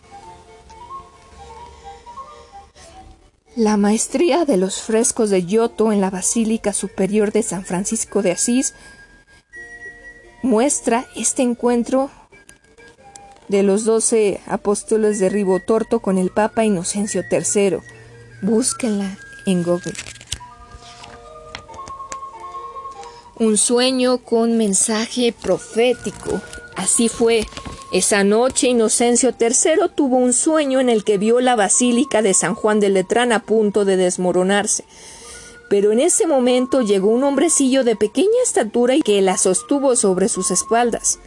La maestría de los frescos de Giotto en la Basílica Superior de San Francisco de Asís muestra este encuentro de los doce apóstoles de Ribotorto con el Papa Inocencio III. Búsquenla en Google. Un sueño con mensaje profético. Así fue. Esa noche Inocencio III tuvo un sueño en el que vio la basílica de San Juan de Letrán a punto de desmoronarse. Pero en ese momento llegó un hombrecillo de pequeña estatura y que la sostuvo sobre sus espaldas.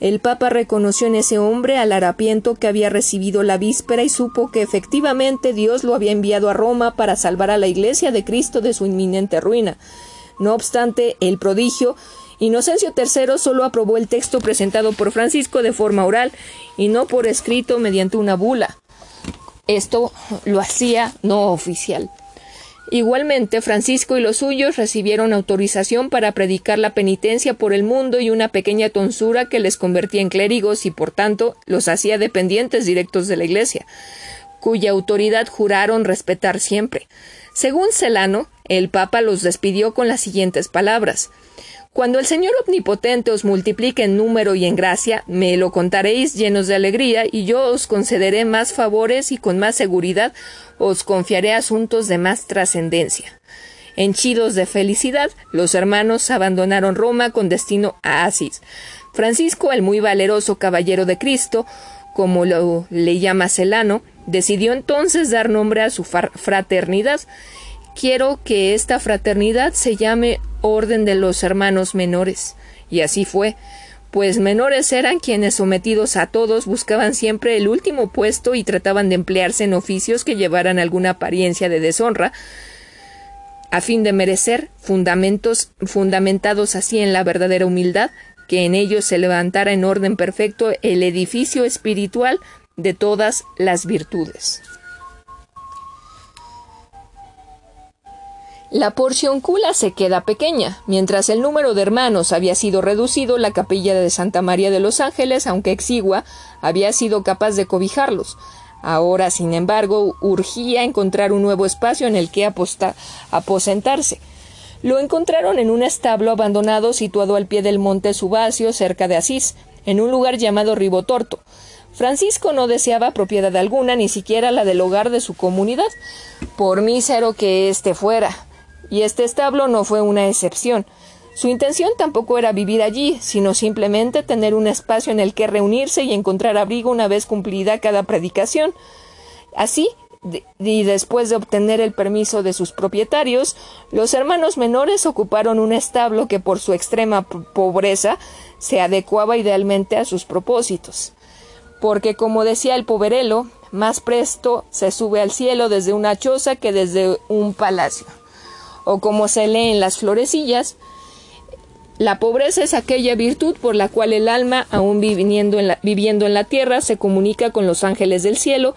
El Papa reconoció en ese hombre al harapiento que había recibido la víspera y supo que efectivamente Dios lo había enviado a Roma para salvar a la Iglesia de Cristo de su inminente ruina. No obstante, el prodigio, Inocencio III solo aprobó el texto presentado por Francisco de forma oral y no por escrito mediante una bula. Esto lo hacía no oficial. Igualmente, Francisco y los suyos recibieron autorización para predicar la penitencia por el mundo y una pequeña tonsura que les convertía en clérigos y por tanto los hacía dependientes directos de la Iglesia, cuya autoridad juraron respetar siempre. Según Celano, el Papa los despidió con las siguientes palabras cuando el Señor Omnipotente os multiplique en número y en gracia, me lo contaréis llenos de alegría, y yo os concederé más favores y con más seguridad os confiaré asuntos de más trascendencia. Henchidos de felicidad, los hermanos abandonaron Roma con destino a Asis. Francisco, el muy valeroso caballero de Cristo, como lo le llama Celano, decidió entonces dar nombre a su fraternidad. Quiero que esta fraternidad se llame orden de los hermanos menores. Y así fue, pues menores eran quienes sometidos a todos buscaban siempre el último puesto y trataban de emplearse en oficios que llevaran alguna apariencia de deshonra, a fin de merecer fundamentos fundamentados así en la verdadera humildad, que en ellos se levantara en orden perfecto el edificio espiritual de todas las virtudes. La porción cula se queda pequeña. Mientras el número de hermanos había sido reducido, la capilla de Santa María de los Ángeles, aunque exigua, había sido capaz de cobijarlos. Ahora, sin embargo, urgía encontrar un nuevo espacio en el que aposentarse. Lo encontraron en un establo abandonado situado al pie del monte Subacio, cerca de Asís, en un lugar llamado Ribotorto. Francisco no deseaba propiedad alguna, ni siquiera la del hogar de su comunidad, por mísero que éste fuera y este establo no fue una excepción. Su intención tampoco era vivir allí, sino simplemente tener un espacio en el que reunirse y encontrar abrigo una vez cumplida cada predicación. Así, y después de obtener el permiso de sus propietarios, los hermanos menores ocuparon un establo que por su extrema pobreza se adecuaba idealmente a sus propósitos. Porque, como decía el poverelo, más presto se sube al cielo desde una choza que desde un palacio o como se lee en las florecillas, la pobreza es aquella virtud por la cual el alma, aún viviendo en la, viviendo en la tierra, se comunica con los ángeles del cielo.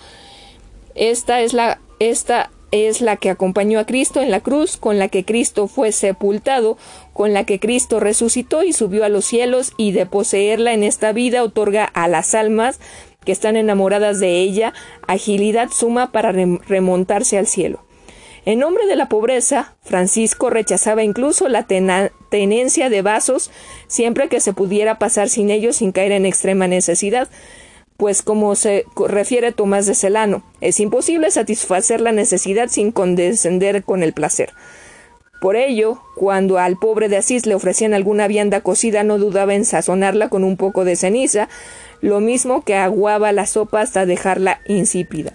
Esta es la, esta es la que acompañó a Cristo en la cruz, con la que Cristo fue sepultado, con la que Cristo resucitó y subió a los cielos, y de poseerla en esta vida otorga a las almas que están enamoradas de ella agilidad suma para remontarse al cielo. En nombre de la pobreza, Francisco rechazaba incluso la tenencia de vasos siempre que se pudiera pasar sin ellos sin caer en extrema necesidad, pues como se refiere Tomás de Celano, es imposible satisfacer la necesidad sin condescender con el placer. Por ello, cuando al pobre de Asís le ofrecían alguna vianda cocida, no dudaba en sazonarla con un poco de ceniza, lo mismo que aguaba la sopa hasta dejarla insípida.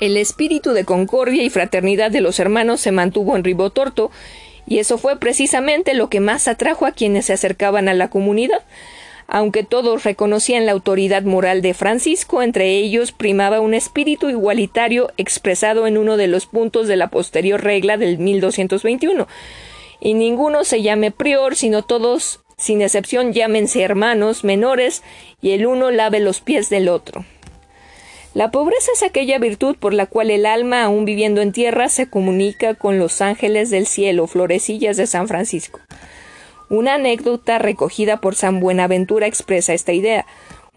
El espíritu de concordia y fraternidad de los hermanos se mantuvo en Ribotorto y eso fue precisamente lo que más atrajo a quienes se acercaban a la comunidad. Aunque todos reconocían la autoridad moral de Francisco, entre ellos primaba un espíritu igualitario expresado en uno de los puntos de la posterior regla del 1221. Y ninguno se llame prior, sino todos, sin excepción, llámense hermanos menores, y el uno lave los pies del otro. La pobreza es aquella virtud por la cual el alma, aun viviendo en tierra, se comunica con los ángeles del cielo, florecillas de San Francisco. Una anécdota recogida por San Buenaventura expresa esta idea.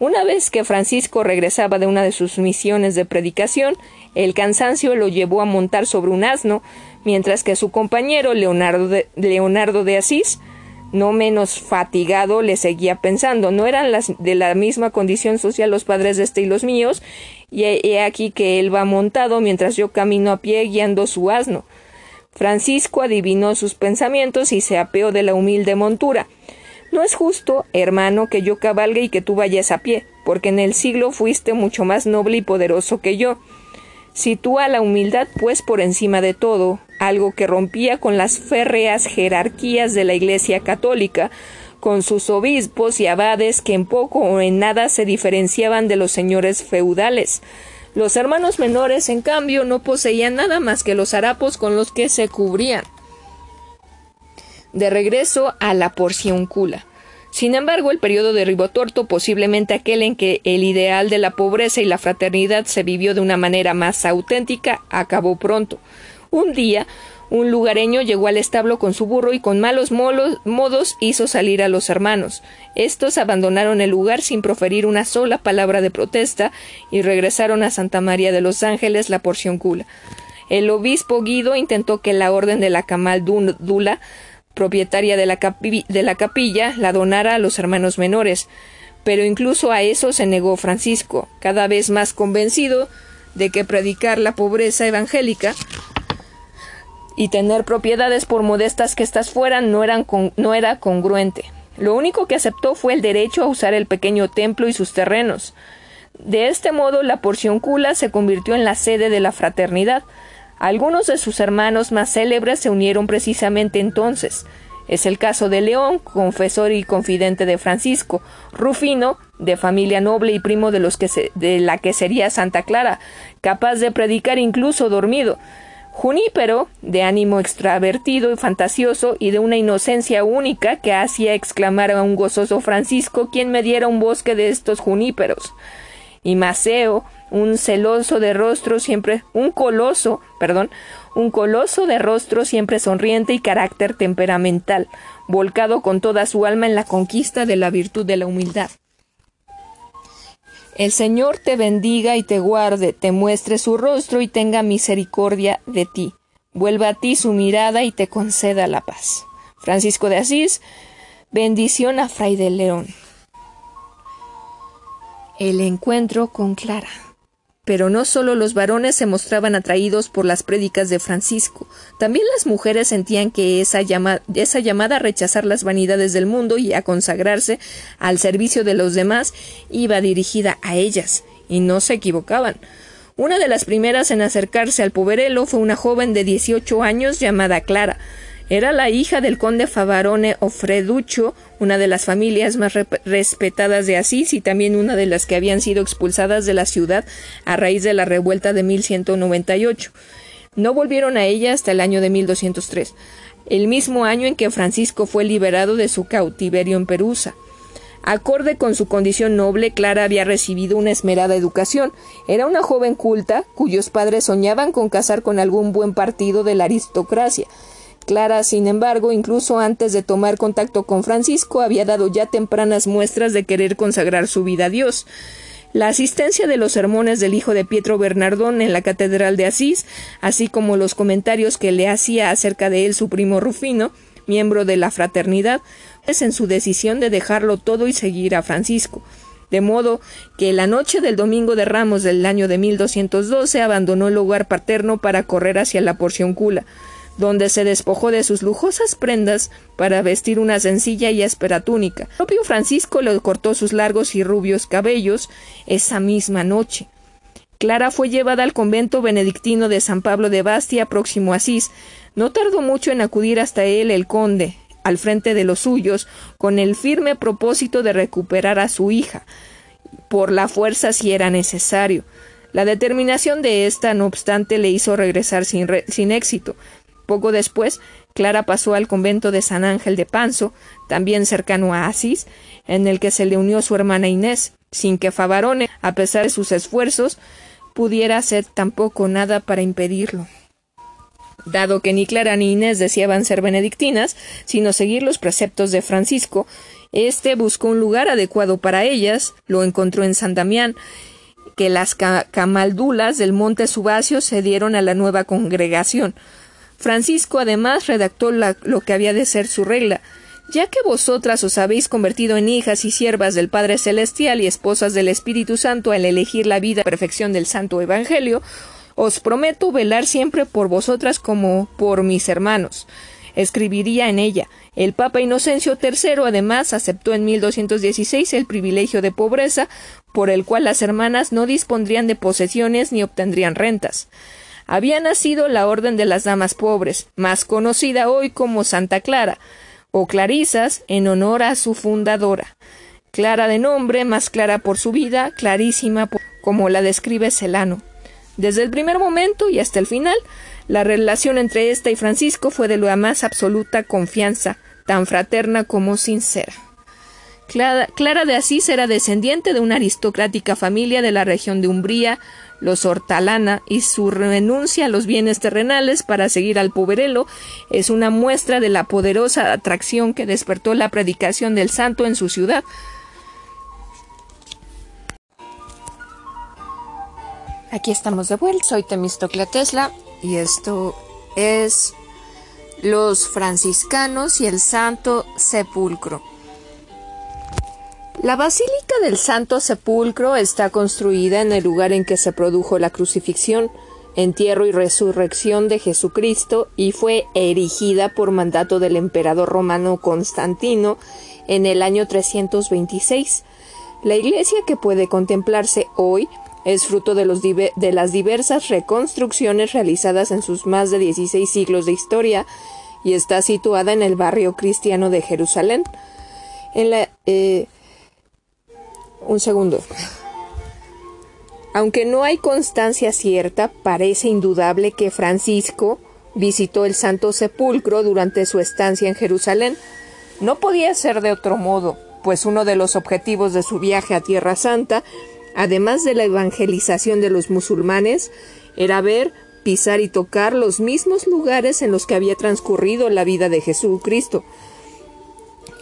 Una vez que Francisco regresaba de una de sus misiones de predicación, el cansancio lo llevó a montar sobre un asno, mientras que su compañero Leonardo de, Leonardo de Asís no menos fatigado, le seguía pensando. No eran las de la misma condición social los padres de este y los míos, y he aquí que él va montado mientras yo camino a pie guiando su asno. Francisco adivinó sus pensamientos y se apeó de la humilde montura. No es justo, hermano, que yo cabalgue y que tú vayas a pie, porque en el siglo fuiste mucho más noble y poderoso que yo. Sitúa la humildad, pues, por encima de todo, algo que rompía con las férreas jerarquías de la Iglesia católica, con sus obispos y abades que en poco o en nada se diferenciaban de los señores feudales. Los hermanos menores, en cambio, no poseían nada más que los harapos con los que se cubrían. De regreso a la porcioncula. Sin embargo, el periodo de Ribotorto, posiblemente aquel en que el ideal de la pobreza y la fraternidad se vivió de una manera más auténtica, acabó pronto. Un día, un lugareño llegó al establo con su burro y con malos modos hizo salir a los hermanos. Estos abandonaron el lugar sin proferir una sola palabra de protesta y regresaron a Santa María de los Ángeles la porción cula. El obispo Guido intentó que la orden de la Camal Dula propietaria de la, capilla, la donara a los hermanos menores, pero incluso a eso se negó Francisco, cada vez más convencido de que predicar la pobreza evangélica y tener propiedades por modestas que éstas fueran no, eran no era congruente. Lo único que aceptó fue el derecho a usar el pequeño templo y sus terrenos. De este modo la porción cula se convirtió en la sede de la fraternidad, algunos de sus hermanos más célebres se unieron precisamente entonces. Es el caso de León, confesor y confidente de Francisco, Rufino, de familia noble y primo de, los que de la que sería Santa Clara, capaz de predicar incluso dormido, Junípero, de ánimo extravertido y fantasioso y de una inocencia única que hacía exclamar a un gozoso Francisco quien me diera un bosque de estos juníperos. Y Maceo, un celoso de rostro siempre, un coloso, perdón, un coloso de rostro siempre sonriente y carácter temperamental, volcado con toda su alma en la conquista de la virtud de la humildad. El Señor te bendiga y te guarde, te muestre su rostro y tenga misericordia de ti. Vuelva a ti su mirada y te conceda la paz. Francisco de Asís, bendición a Fray de León. El encuentro con Clara. Pero no solo los varones se mostraban atraídos por las prédicas de Francisco, también las mujeres sentían que esa, esa llamada a rechazar las vanidades del mundo y a consagrarse al servicio de los demás iba dirigida a ellas, y no se equivocaban. Una de las primeras en acercarse al poverelo fue una joven de dieciocho años llamada Clara, era la hija del conde Favarone Ofreducho, una de las familias más respetadas de Asís y también una de las que habían sido expulsadas de la ciudad a raíz de la revuelta de 1198. No volvieron a ella hasta el año de 1203, el mismo año en que Francisco fue liberado de su cautiverio en Perusa. Acorde con su condición noble, Clara había recibido una esmerada educación. Era una joven culta, cuyos padres soñaban con casar con algún buen partido de la aristocracia. Clara, sin embargo, incluso antes de tomar contacto con Francisco, había dado ya tempranas muestras de querer consagrar su vida a Dios. La asistencia de los sermones del hijo de Pietro Bernardón en la Catedral de Asís, así como los comentarios que le hacía acerca de él su primo Rufino, miembro de la fraternidad, es en su decisión de dejarlo todo y seguir a Francisco. De modo que la noche del domingo de Ramos del año de 1212 abandonó el hogar paterno para correr hacia la porción cula donde se despojó de sus lujosas prendas para vestir una sencilla y áspera túnica. El propio Francisco le cortó sus largos y rubios cabellos esa misma noche. Clara fue llevada al convento benedictino de San Pablo de Bastia, próximo a Asís, No tardó mucho en acudir hasta él el conde, al frente de los suyos, con el firme propósito de recuperar a su hija, por la fuerza si era necesario. La determinación de ésta, no obstante, le hizo regresar sin, sin éxito. Poco después, Clara pasó al convento de San Ángel de Panzo, también cercano a Asís, en el que se le unió su hermana Inés, sin que Favarone, a pesar de sus esfuerzos, pudiera hacer tampoco nada para impedirlo. Dado que ni Clara ni Inés deseaban ser benedictinas, sino seguir los preceptos de Francisco, éste buscó un lugar adecuado para ellas, lo encontró en San Damián, que las camaldulas del monte Subacio se dieron a la nueva congregación. Francisco además redactó lo que había de ser su regla, ya que vosotras os habéis convertido en hijas y siervas del Padre Celestial y esposas del Espíritu Santo al elegir la vida y perfección del Santo Evangelio, os prometo velar siempre por vosotras como por mis hermanos. Escribiría en ella. El Papa Inocencio III además aceptó en 1216 el privilegio de pobreza, por el cual las hermanas no dispondrían de posesiones ni obtendrían rentas. Había nacido la Orden de las Damas Pobres, más conocida hoy como Santa Clara, o Clarisas, en honor a su fundadora. Clara de nombre, más clara por su vida, clarísima como la describe Celano. Desde el primer momento y hasta el final, la relación entre ésta y Francisco fue de la más absoluta confianza, tan fraterna como sincera. Clara, Clara, de Asís era descendiente de una aristocrática familia de la región de Umbría, los Hortalana, y su renuncia a los bienes terrenales para seguir al poverelo es una muestra de la poderosa atracción que despertó la predicación del santo en su ciudad. Aquí estamos de vuelta, soy Temistocla Tesla y esto es Los franciscanos y el Santo Sepulcro. La Basílica del Santo Sepulcro está construida en el lugar en que se produjo la crucifixión, entierro y resurrección de Jesucristo y fue erigida por mandato del emperador romano Constantino en el año 326. La iglesia que puede contemplarse hoy es fruto de, los las diversas reconstrucciones realizadas en sus más de 16 siglos de historia y está situada en el barrio cristiano de Jerusalén. En la, eh, un segundo. Aunque no hay constancia cierta, parece indudable que Francisco visitó el Santo Sepulcro durante su estancia en Jerusalén. No podía ser de otro modo, pues uno de los objetivos de su viaje a Tierra Santa, además de la evangelización de los musulmanes, era ver, pisar y tocar los mismos lugares en los que había transcurrido la vida de Jesucristo,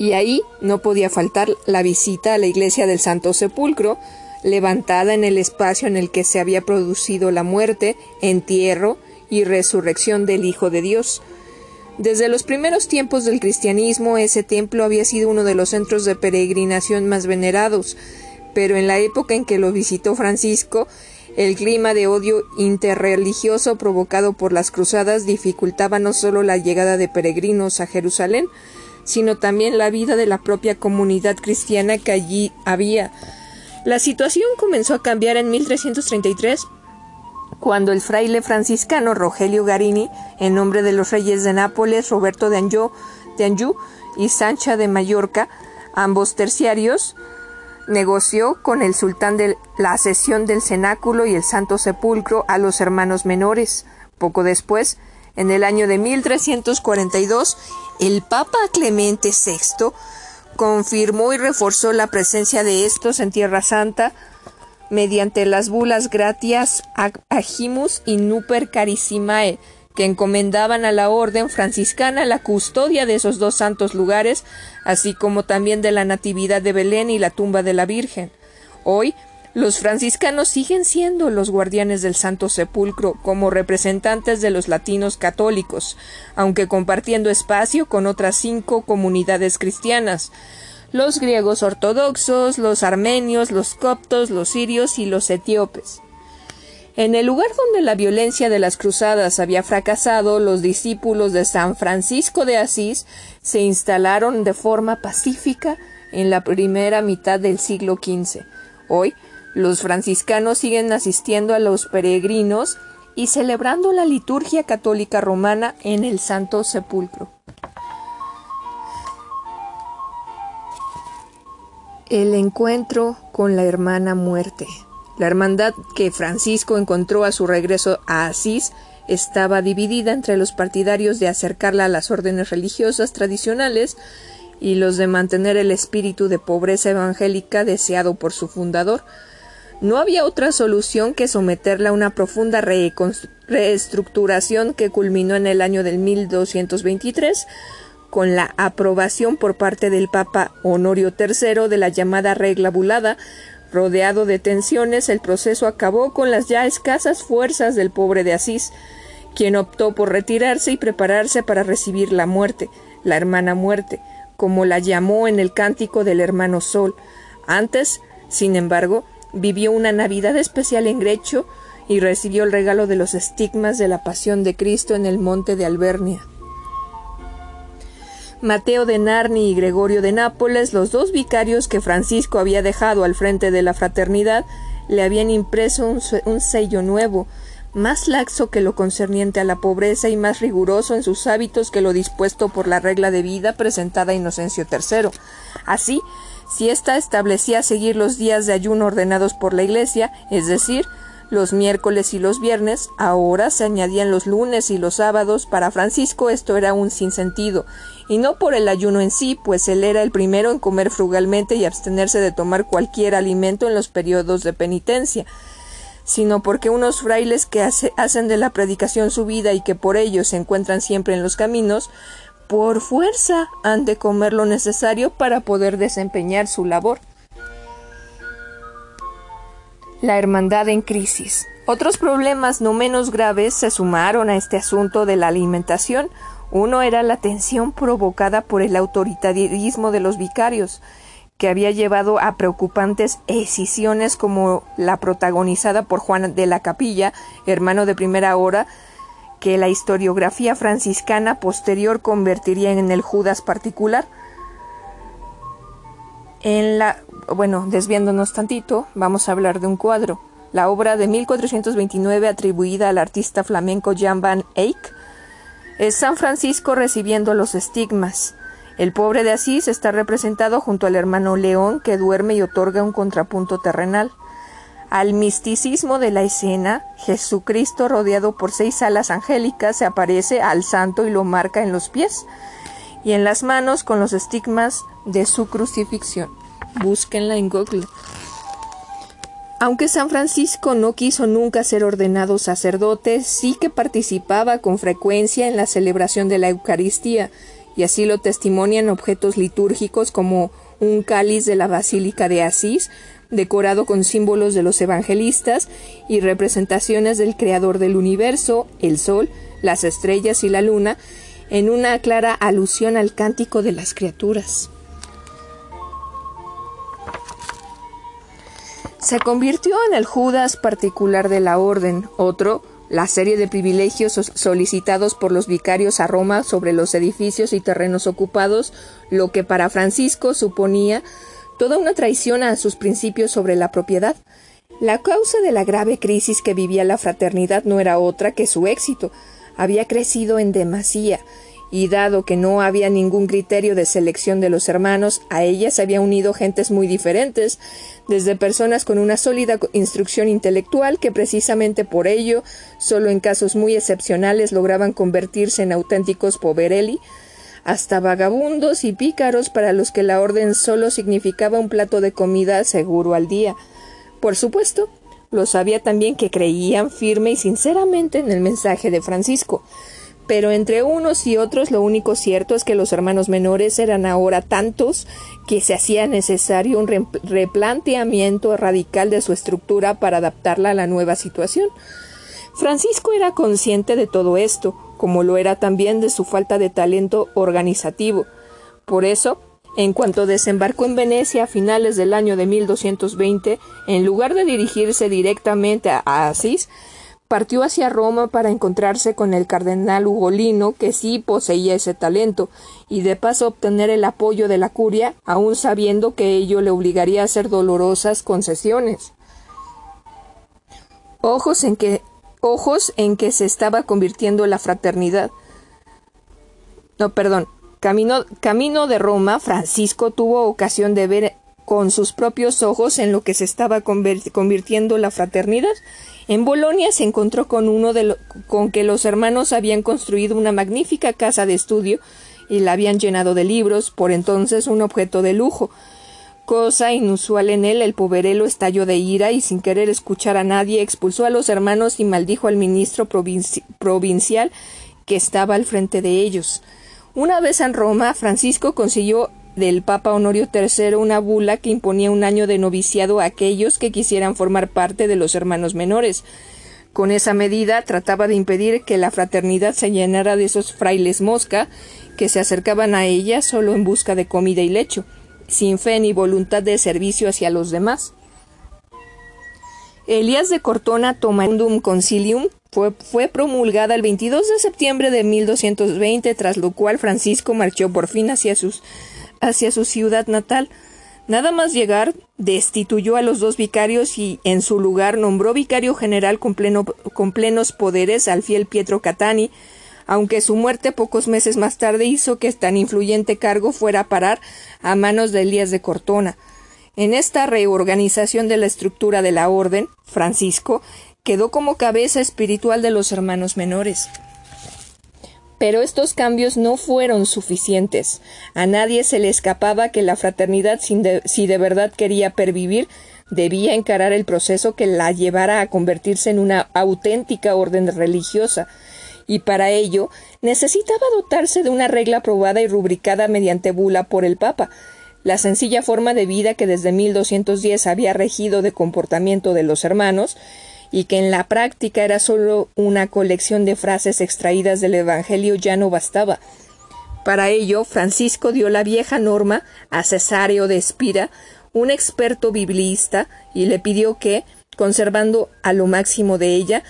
y ahí no podía faltar la visita a la iglesia del Santo Sepulcro, levantada en el espacio en el que se había producido la muerte, entierro y resurrección del Hijo de Dios. Desde los primeros tiempos del cristianismo ese templo había sido uno de los centros de peregrinación más venerados, pero en la época en que lo visitó Francisco, el clima de odio interreligioso provocado por las cruzadas dificultaba no solo la llegada de peregrinos a Jerusalén, sino también la vida de la propia comunidad cristiana que allí había. La situación comenzó a cambiar en 1333, cuando el fraile franciscano Rogelio Garini, en nombre de los reyes de Nápoles, Roberto de Anjou, de Anjou y Sancha de Mallorca, ambos terciarios, negoció con el sultán de la cesión del cenáculo y el Santo Sepulcro a los hermanos menores. Poco después, en el año de 1342, el Papa Clemente VI confirmó y reforzó la presencia de estos en Tierra Santa mediante las bulas gratias agimus y nuper carissimae, que encomendaban a la orden franciscana la custodia de esos dos santos lugares, así como también de la Natividad de Belén y la tumba de la Virgen. Hoy los franciscanos siguen siendo los guardianes del Santo Sepulcro como representantes de los latinos católicos, aunque compartiendo espacio con otras cinco comunidades cristianas los griegos ortodoxos, los armenios, los coptos, los sirios y los etíopes. En el lugar donde la violencia de las cruzadas había fracasado, los discípulos de San Francisco de Asís se instalaron de forma pacífica en la primera mitad del siglo XV. Hoy, los franciscanos siguen asistiendo a los peregrinos y celebrando la liturgia católica romana en el Santo Sepulcro. El encuentro con la hermana muerte. La hermandad que Francisco encontró a su regreso a Asís estaba dividida entre los partidarios de acercarla a las órdenes religiosas tradicionales y los de mantener el espíritu de pobreza evangélica deseado por su fundador. No había otra solución que someterla a una profunda reestructuración que culminó en el año del 1223 con la aprobación por parte del Papa Honorio III de la llamada regla bulada, rodeado de tensiones, el proceso acabó con las ya escasas fuerzas del pobre de Asís, quien optó por retirarse y prepararse para recibir la muerte, la hermana muerte, como la llamó en el cántico del hermano Sol. Antes, sin embargo, vivió una Navidad especial en Grecho y recibió el regalo de los estigmas de la pasión de Cristo en el monte de Albernia. Mateo de Narni y Gregorio de Nápoles, los dos vicarios que Francisco había dejado al frente de la fraternidad, le habían impreso un, sello nuevo, más laxo que lo concerniente a la pobreza y más riguroso en sus hábitos que lo dispuesto por la regla de vida presentada a Inocencio III. Así, si ésta establecía seguir los días de ayuno ordenados por la Iglesia, es decir, los miércoles y los viernes, ahora se añadían los lunes y los sábados, para Francisco esto era un sinsentido, y no por el ayuno en sí, pues él era el primero en comer frugalmente y abstenerse de tomar cualquier alimento en los periodos de penitencia, sino porque unos frailes que hacen de la predicación su vida y que por ello se encuentran siempre en los caminos, por fuerza han de comer lo necesario para poder desempeñar su labor. La hermandad en crisis. Otros problemas no menos graves se sumaron a este asunto de la alimentación. Uno era la tensión provocada por el autoritarismo de los vicarios, que había llevado a preocupantes escisiones como la protagonizada por Juan de la Capilla, hermano de primera hora, que la historiografía franciscana posterior convertiría en el Judas particular. En la bueno, desviándonos tantito, vamos a hablar de un cuadro. La obra de 1429 atribuida al artista flamenco Jan van Eyck es San Francisco recibiendo los estigmas. El pobre de Asís está representado junto al hermano León que duerme y otorga un contrapunto terrenal. Al misticismo de la escena, Jesucristo rodeado por seis alas angélicas se aparece al santo y lo marca en los pies y en las manos con los estigmas de su crucifixión. Búsquenla en Google. Aunque San Francisco no quiso nunca ser ordenado sacerdote, sí que participaba con frecuencia en la celebración de la Eucaristía, y así lo testimonian objetos litúrgicos como un cáliz de la Basílica de Asís, decorado con símbolos de los evangelistas y representaciones del Creador del universo, el Sol, las estrellas y la Luna, en una clara alusión al cántico de las criaturas. Se convirtió en el Judas particular de la orden, otro, la serie de privilegios solicitados por los vicarios a Roma sobre los edificios y terrenos ocupados, lo que para Francisco suponía toda una traición a sus principios sobre la propiedad. La causa de la grave crisis que vivía la fraternidad no era otra que su éxito. Había crecido en demasía, y dado que no había ningún criterio de selección de los hermanos, a ella se había unido gentes muy diferentes, desde personas con una sólida instrucción intelectual que precisamente por ello, solo en casos muy excepcionales lograban convertirse en auténticos poverelli, hasta vagabundos y pícaros para los que la orden solo significaba un plato de comida seguro al día. Por supuesto, lo sabía también que creían firme y sinceramente en el mensaje de Francisco, pero entre unos y otros lo único cierto es que los hermanos menores eran ahora tantos que se hacía necesario un replanteamiento radical de su estructura para adaptarla a la nueva situación. Francisco era consciente de todo esto, como lo era también de su falta de talento organizativo. Por eso, en cuanto desembarcó en Venecia a finales del año de 1220, en lugar de dirigirse directamente a Asís, partió hacia Roma para encontrarse con el cardenal Ugolino, que sí poseía ese talento, y de paso obtener el apoyo de la curia, aun sabiendo que ello le obligaría a hacer dolorosas concesiones. Ojos en que ojos en que se estaba convirtiendo la fraternidad. No, perdón. Camino, camino de Roma, Francisco tuvo ocasión de ver con sus propios ojos en lo que se estaba convirtiendo la fraternidad. En Bolonia se encontró con uno de con que los hermanos habían construido una magnífica casa de estudio y la habían llenado de libros, por entonces un objeto de lujo. Cosa inusual en él, el poverelo estalló de ira y sin querer escuchar a nadie expulsó a los hermanos y maldijo al ministro provincial que estaba al frente de ellos. Una vez en Roma, Francisco consiguió del Papa Honorio III una bula que imponía un año de noviciado a aquellos que quisieran formar parte de los hermanos menores. Con esa medida trataba de impedir que la fraternidad se llenara de esos frailes mosca que se acercaban a ella solo en busca de comida y lecho, sin fe ni voluntad de servicio hacia los demás. Elías de Cortona Tomandum Concilium fue, fue, promulgada el 22 de septiembre de 1220, tras lo cual Francisco marchó por fin hacia sus hacia su ciudad natal. Nada más llegar, destituyó a los dos vicarios y en su lugar nombró vicario general con, pleno, con plenos poderes al fiel Pietro Catani, aunque su muerte pocos meses más tarde hizo que tan influyente cargo fuera a parar a manos de Elías de Cortona. En esta reorganización de la estructura de la orden, Francisco quedó como cabeza espiritual de los hermanos menores. Pero estos cambios no fueron suficientes. A nadie se le escapaba que la fraternidad, si de verdad quería pervivir, debía encarar el proceso que la llevara a convertirse en una auténtica orden religiosa, y para ello necesitaba dotarse de una regla aprobada y rubricada mediante bula por el Papa, la sencilla forma de vida que desde 1210 había regido de comportamiento de los hermanos, y que en la práctica era solo una colección de frases extraídas del Evangelio ya no bastaba. Para ello, Francisco dio la vieja norma a Cesáreo de Espira, un experto biblista, y le pidió que, conservando a lo máximo de ella,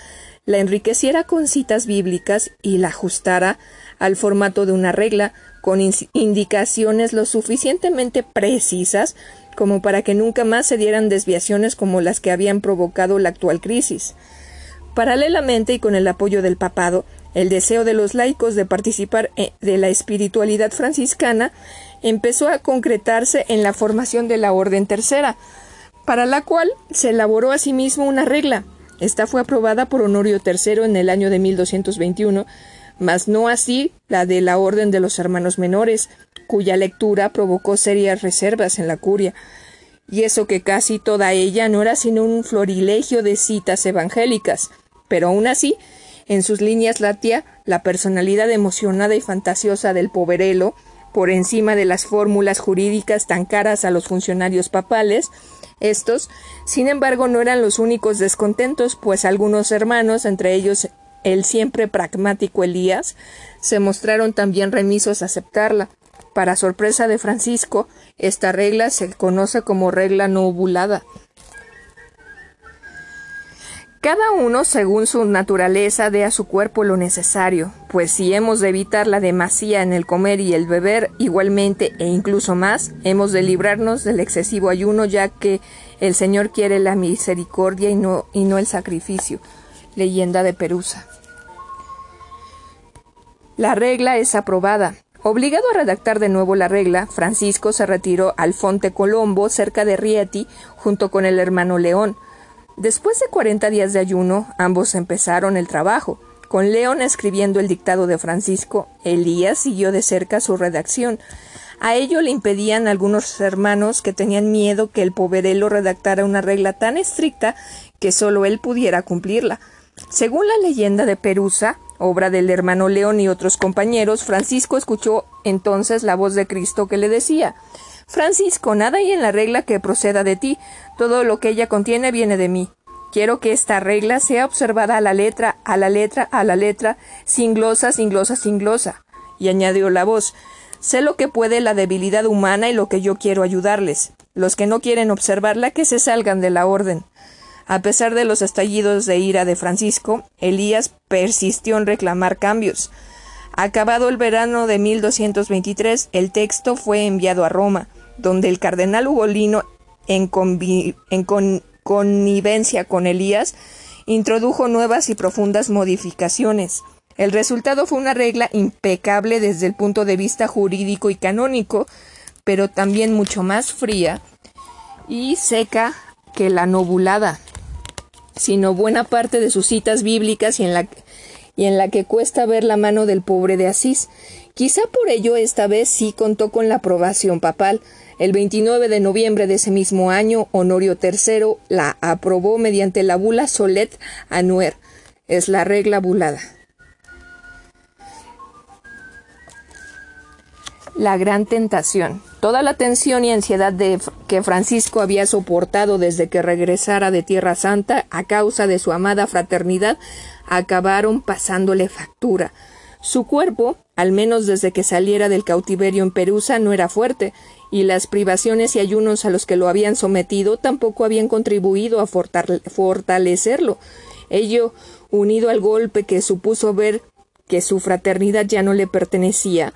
la enriqueciera con citas bíblicas y la ajustara al formato de una regla, con indicaciones lo suficientemente precisas como para que nunca más se dieran desviaciones como las que habían provocado la actual crisis. Paralelamente y con el apoyo del papado, el deseo de los laicos de participar eh, de la espiritualidad franciscana empezó a concretarse en la formación de la Orden Tercera, para la cual se elaboró asimismo una regla. Esta fue aprobada por Honorio III en el año de 1221, mas no así la de la Orden de los Hermanos Menores, cuya lectura provocó serias reservas en la curia, y eso que casi toda ella no era sino un florilegio de citas evangélicas, pero aún así, en sus líneas latía la personalidad emocionada y fantasiosa del poverelo, por encima de las fórmulas jurídicas tan caras a los funcionarios papales, estos, sin embargo, no eran los únicos descontentos, pues algunos hermanos, entre ellos el siempre pragmático Elías, se mostraron también remisos a aceptarla. Para sorpresa de Francisco, esta regla se conoce como regla no ovulada. Cada uno, según su naturaleza, dé a su cuerpo lo necesario, pues si hemos de evitar la demasía en el comer y el beber, igualmente e incluso más, hemos de librarnos del excesivo ayuno, ya que el Señor quiere la misericordia y no, y no el sacrificio. Leyenda de Perusa. La regla es aprobada. Obligado a redactar de nuevo la regla, Francisco se retiró al Fonte Colombo, cerca de Rieti, junto con el hermano León. Después de cuarenta días de ayuno, ambos empezaron el trabajo. Con León escribiendo el dictado de Francisco, Elías siguió de cerca su redacción. A ello le impedían algunos hermanos que tenían miedo que el poverelo redactara una regla tan estricta que sólo él pudiera cumplirla. Según la leyenda de Perusa, obra del hermano León y otros compañeros, Francisco escuchó entonces la voz de Cristo que le decía Francisco, nada hay en la regla que proceda de ti, todo lo que ella contiene viene de mí. Quiero que esta regla sea observada a la letra, a la letra, a la letra, sin glosa, sin glosa, sin glosa. Y añadió la voz Sé lo que puede la debilidad humana y lo que yo quiero ayudarles. Los que no quieren observarla, que se salgan de la orden. A pesar de los estallidos de ira de Francisco, Elías persistió en reclamar cambios. Acabado el verano de 1223, el texto fue enviado a Roma, donde el cardenal Ugolino, en, en connivencia con Elías, introdujo nuevas y profundas modificaciones. El resultado fue una regla impecable desde el punto de vista jurídico y canónico, pero también mucho más fría y seca que la nobulada, sino buena parte de sus citas bíblicas y en la, y en la que cuesta ver la mano del pobre de Asís. Quizá por ello esta vez sí contó con la aprobación papal. El 29 de noviembre de ese mismo año, Honorio III la aprobó mediante la bula Solet Anuer. Es la regla bulada. La gran tentación. Toda la tensión y ansiedad que Francisco había soportado desde que regresara de Tierra Santa a causa de su amada fraternidad acabaron pasándole factura. Su cuerpo, al menos desde que saliera del cautiverio en Perusa, no era fuerte, y las privaciones y ayunos a los que lo habían sometido tampoco habían contribuido a fortalecerlo. Ello, unido al golpe que supuso ver que su fraternidad ya no le pertenecía,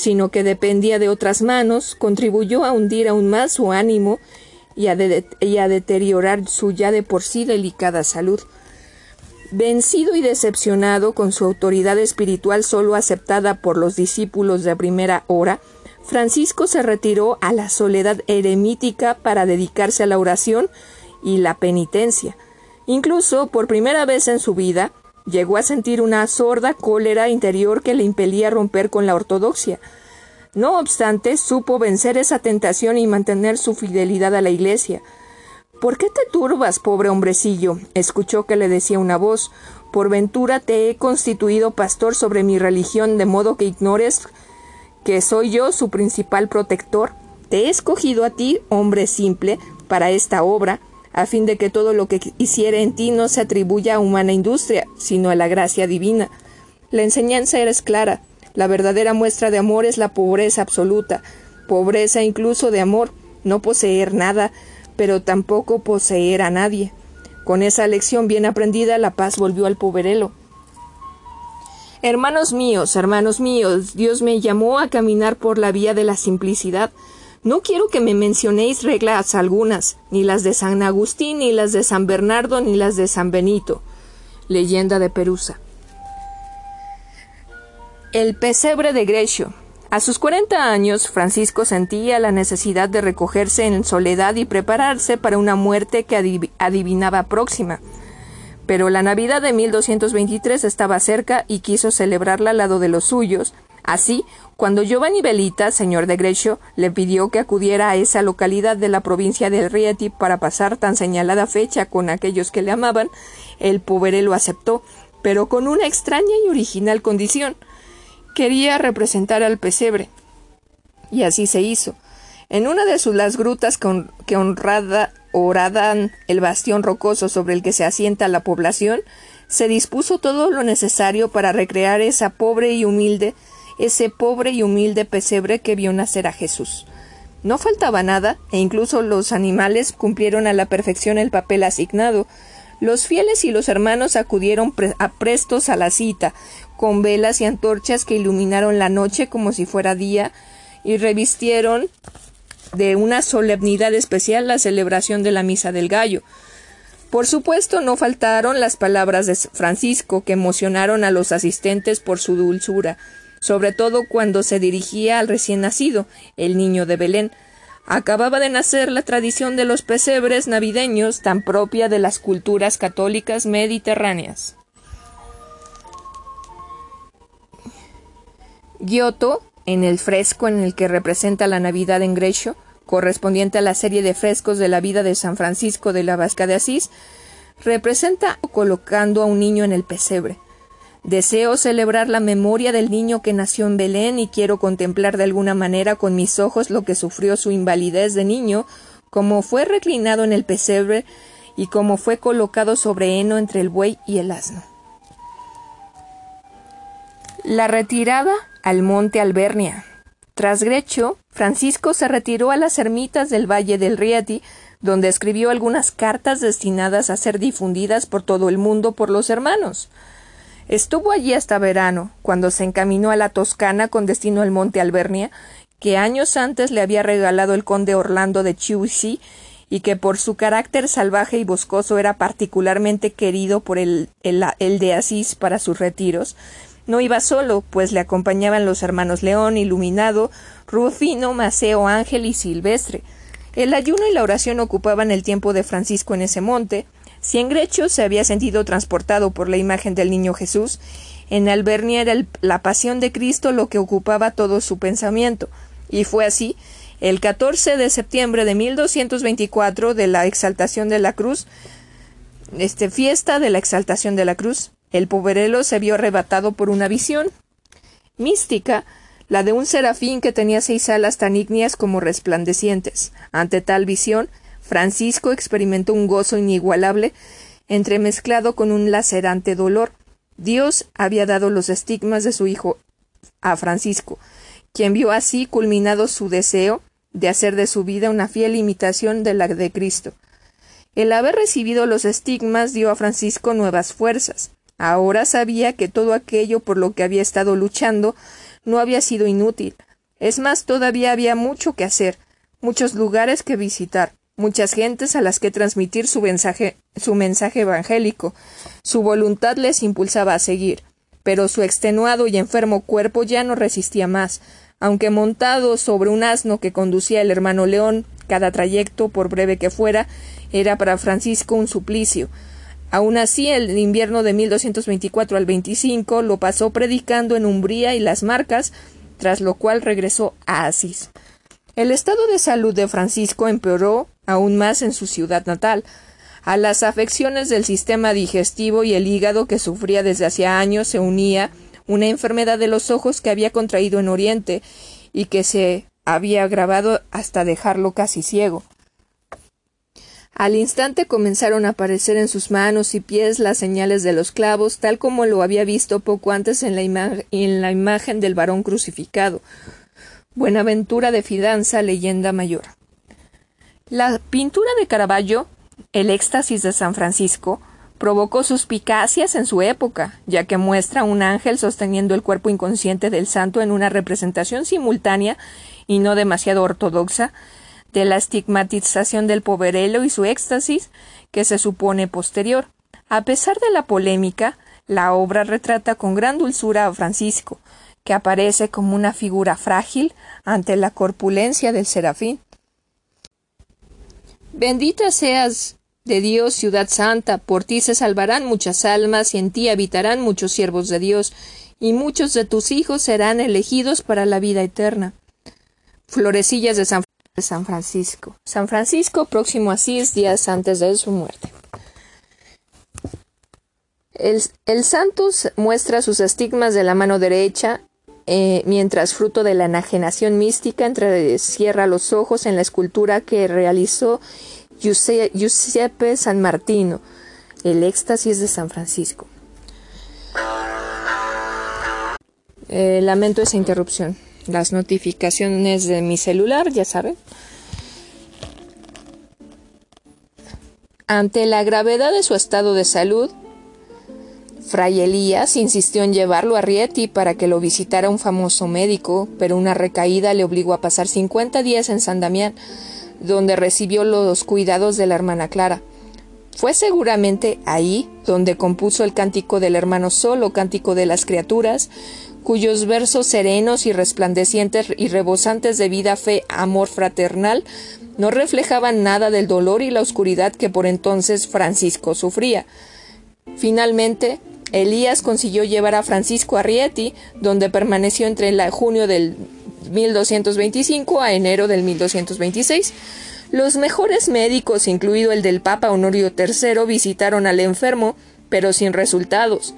sino que dependía de otras manos, contribuyó a hundir aún más su ánimo y a, deteriorar su ya de por sí delicada salud. Vencido y decepcionado con su autoridad espiritual solo aceptada por los discípulos de primera hora, Francisco se retiró a la soledad eremítica para dedicarse a la oración y la penitencia. Incluso, por primera vez en su vida, Llegó a sentir una sorda cólera interior que le impelía romper con la ortodoxia. No obstante, supo vencer esa tentación y mantener su fidelidad a la Iglesia. ¿Por qué te turbas, pobre hombrecillo? escuchó que le decía una voz. Por ventura te he constituido pastor sobre mi religión, de modo que ignores que soy yo su principal protector. Te he escogido a ti, hombre simple, para esta obra, a fin de que todo lo que hiciera en ti no se atribuya a humana industria, sino a la gracia divina. La enseñanza era clara. La verdadera muestra de amor es la pobreza absoluta, pobreza incluso de amor, no poseer nada, pero tampoco poseer a nadie. Con esa lección bien aprendida, la paz volvió al poverelo. Hermanos míos, hermanos míos, Dios me llamó a caminar por la vía de la simplicidad, no quiero que me mencionéis reglas algunas, ni las de San Agustín, ni las de San Bernardo, ni las de San Benito. Leyenda de Perusa. El pesebre de Grecio. A sus cuarenta años, Francisco sentía la necesidad de recogerse en soledad y prepararse para una muerte que adivinaba próxima. Pero la Navidad de 1223 estaba cerca y quiso celebrarla al lado de los suyos. Así, cuando Giovanni Belita, señor de Grecio, le pidió que acudiera a esa localidad de la provincia del Rieti para pasar tan señalada fecha con aquellos que le amaban, el poverelo aceptó, pero con una extraña y original condición. Quería representar al pesebre. Y así se hizo. En una de sus las grutas que honrada oradan el bastión rocoso sobre el que se asienta la población, se dispuso todo lo necesario para recrear esa pobre y humilde ese pobre y humilde pesebre que vio nacer a Jesús. No faltaba nada, e incluso los animales cumplieron a la perfección el papel asignado. Los fieles y los hermanos acudieron prestos a la cita, con velas y antorchas que iluminaron la noche como si fuera día, y revistieron de una solemnidad especial la celebración de la misa del gallo. Por supuesto, no faltaron las palabras de Francisco, que emocionaron a los asistentes por su dulzura sobre todo cuando se dirigía al recién nacido, el niño de Belén. Acababa de nacer la tradición de los pesebres navideños tan propia de las culturas católicas mediterráneas. Giotto, en el fresco en el que representa la Navidad en Grecio, correspondiente a la serie de frescos de la vida de San Francisco de la Vasca de Asís, representa colocando a un niño en el pesebre. Deseo celebrar la memoria del niño que nació en Belén y quiero contemplar de alguna manera con mis ojos lo que sufrió su invalidez de niño, como fue reclinado en el pesebre y como fue colocado sobre heno entre el buey y el asno. La retirada al monte Albernia. Tras Grecho, Francisco se retiró a las ermitas del Valle del Rieti, donde escribió algunas cartas destinadas a ser difundidas por todo el mundo por los hermanos. Estuvo allí hasta verano, cuando se encaminó a la Toscana con destino al monte Albernia, que años antes le había regalado el conde Orlando de Chiusi, y que por su carácter salvaje y boscoso era particularmente querido por el, el, de Asís para sus retiros, no iba solo, pues le acompañaban los hermanos León, Iluminado, Rufino, Maceo, Ángel y Silvestre. El ayuno y la oración ocupaban el tiempo de Francisco en ese monte. Grecho se había sentido transportado por la imagen del niño Jesús. En Albernia era la pasión de Cristo lo que ocupaba todo su pensamiento. Y fue así el 14 de septiembre de 1224 de la exaltación de la cruz, este fiesta de la exaltación de la cruz, el poverelo se vio arrebatado por una visión mística, la de un serafín que tenía seis alas tan ígneas como resplandecientes. Ante tal visión, Francisco experimentó un gozo inigualable, entremezclado con un lacerante dolor. Dios había dado los estigmas de su hijo a Francisco, quien vio así culminado su deseo de hacer de su vida una fiel imitación de la de Cristo. El haber recibido los estigmas dio a Francisco nuevas fuerzas. Ahora sabía que todo aquello por lo que había estado luchando no había sido inútil. Es más, todavía había mucho que hacer, muchos lugares que visitar, muchas gentes a las que transmitir su mensaje, su mensaje evangélico. Su voluntad les impulsaba a seguir, pero su extenuado y enfermo cuerpo ya no resistía más aunque montado sobre un asno que conducía el hermano León, cada trayecto, por breve que fuera, era para Francisco un suplicio. Aun así, el invierno de 1224 al 25 lo pasó predicando en Umbría y las Marcas, tras lo cual regresó a Asís. El estado de salud de Francisco empeoró aún más en su ciudad natal. A las afecciones del sistema digestivo y el hígado que sufría desde hacía años se unía una enfermedad de los ojos que había contraído en Oriente y que se había agravado hasta dejarlo casi ciego. Al instante comenzaron a aparecer en sus manos y pies las señales de los clavos, tal como lo había visto poco antes en la, en la imagen del varón crucificado. Buenaventura de Fidanza, leyenda mayor. La pintura de Caravaggio, el éxtasis de San Francisco, provocó suspicacias en su época, ya que muestra un ángel sosteniendo el cuerpo inconsciente del santo en una representación simultánea y no demasiado ortodoxa de la estigmatización del poverelo y su éxtasis, que se supone posterior. A pesar de la polémica, la obra retrata con gran dulzura a Francisco, que aparece como una figura frágil ante la corpulencia del serafín. Bendita seas, de Dios, ciudad santa, por ti se salvarán muchas almas y en ti habitarán muchos siervos de Dios, y muchos de tus hijos serán elegidos para la vida eterna. Florecillas de San, Francisco. San Francisco, próximo a seis días antes de su muerte. El, el santo muestra sus estigmas de la mano derecha, eh, mientras fruto de la enajenación mística entrecierra los ojos en la escultura que realizó Giuseppe San Martino, el éxtasis de San Francisco. Eh, lamento esa interrupción. Las notificaciones de mi celular, ya saben. Ante la gravedad de su estado de salud, Fray Elías insistió en llevarlo a Rieti para que lo visitara un famoso médico, pero una recaída le obligó a pasar 50 días en San Damián, donde recibió los cuidados de la hermana Clara. Fue seguramente ahí donde compuso el cántico del hermano solo, cántico de las criaturas, cuyos versos serenos y resplandecientes y rebosantes de vida, fe, amor fraternal, no reflejaban nada del dolor y la oscuridad que por entonces Francisco sufría. Finalmente, Elías consiguió llevar a Francisco a Rieti, donde permaneció entre junio del 1225 a enero del 1226. Los mejores médicos, incluido el del Papa Honorio III, visitaron al enfermo, pero sin resultados.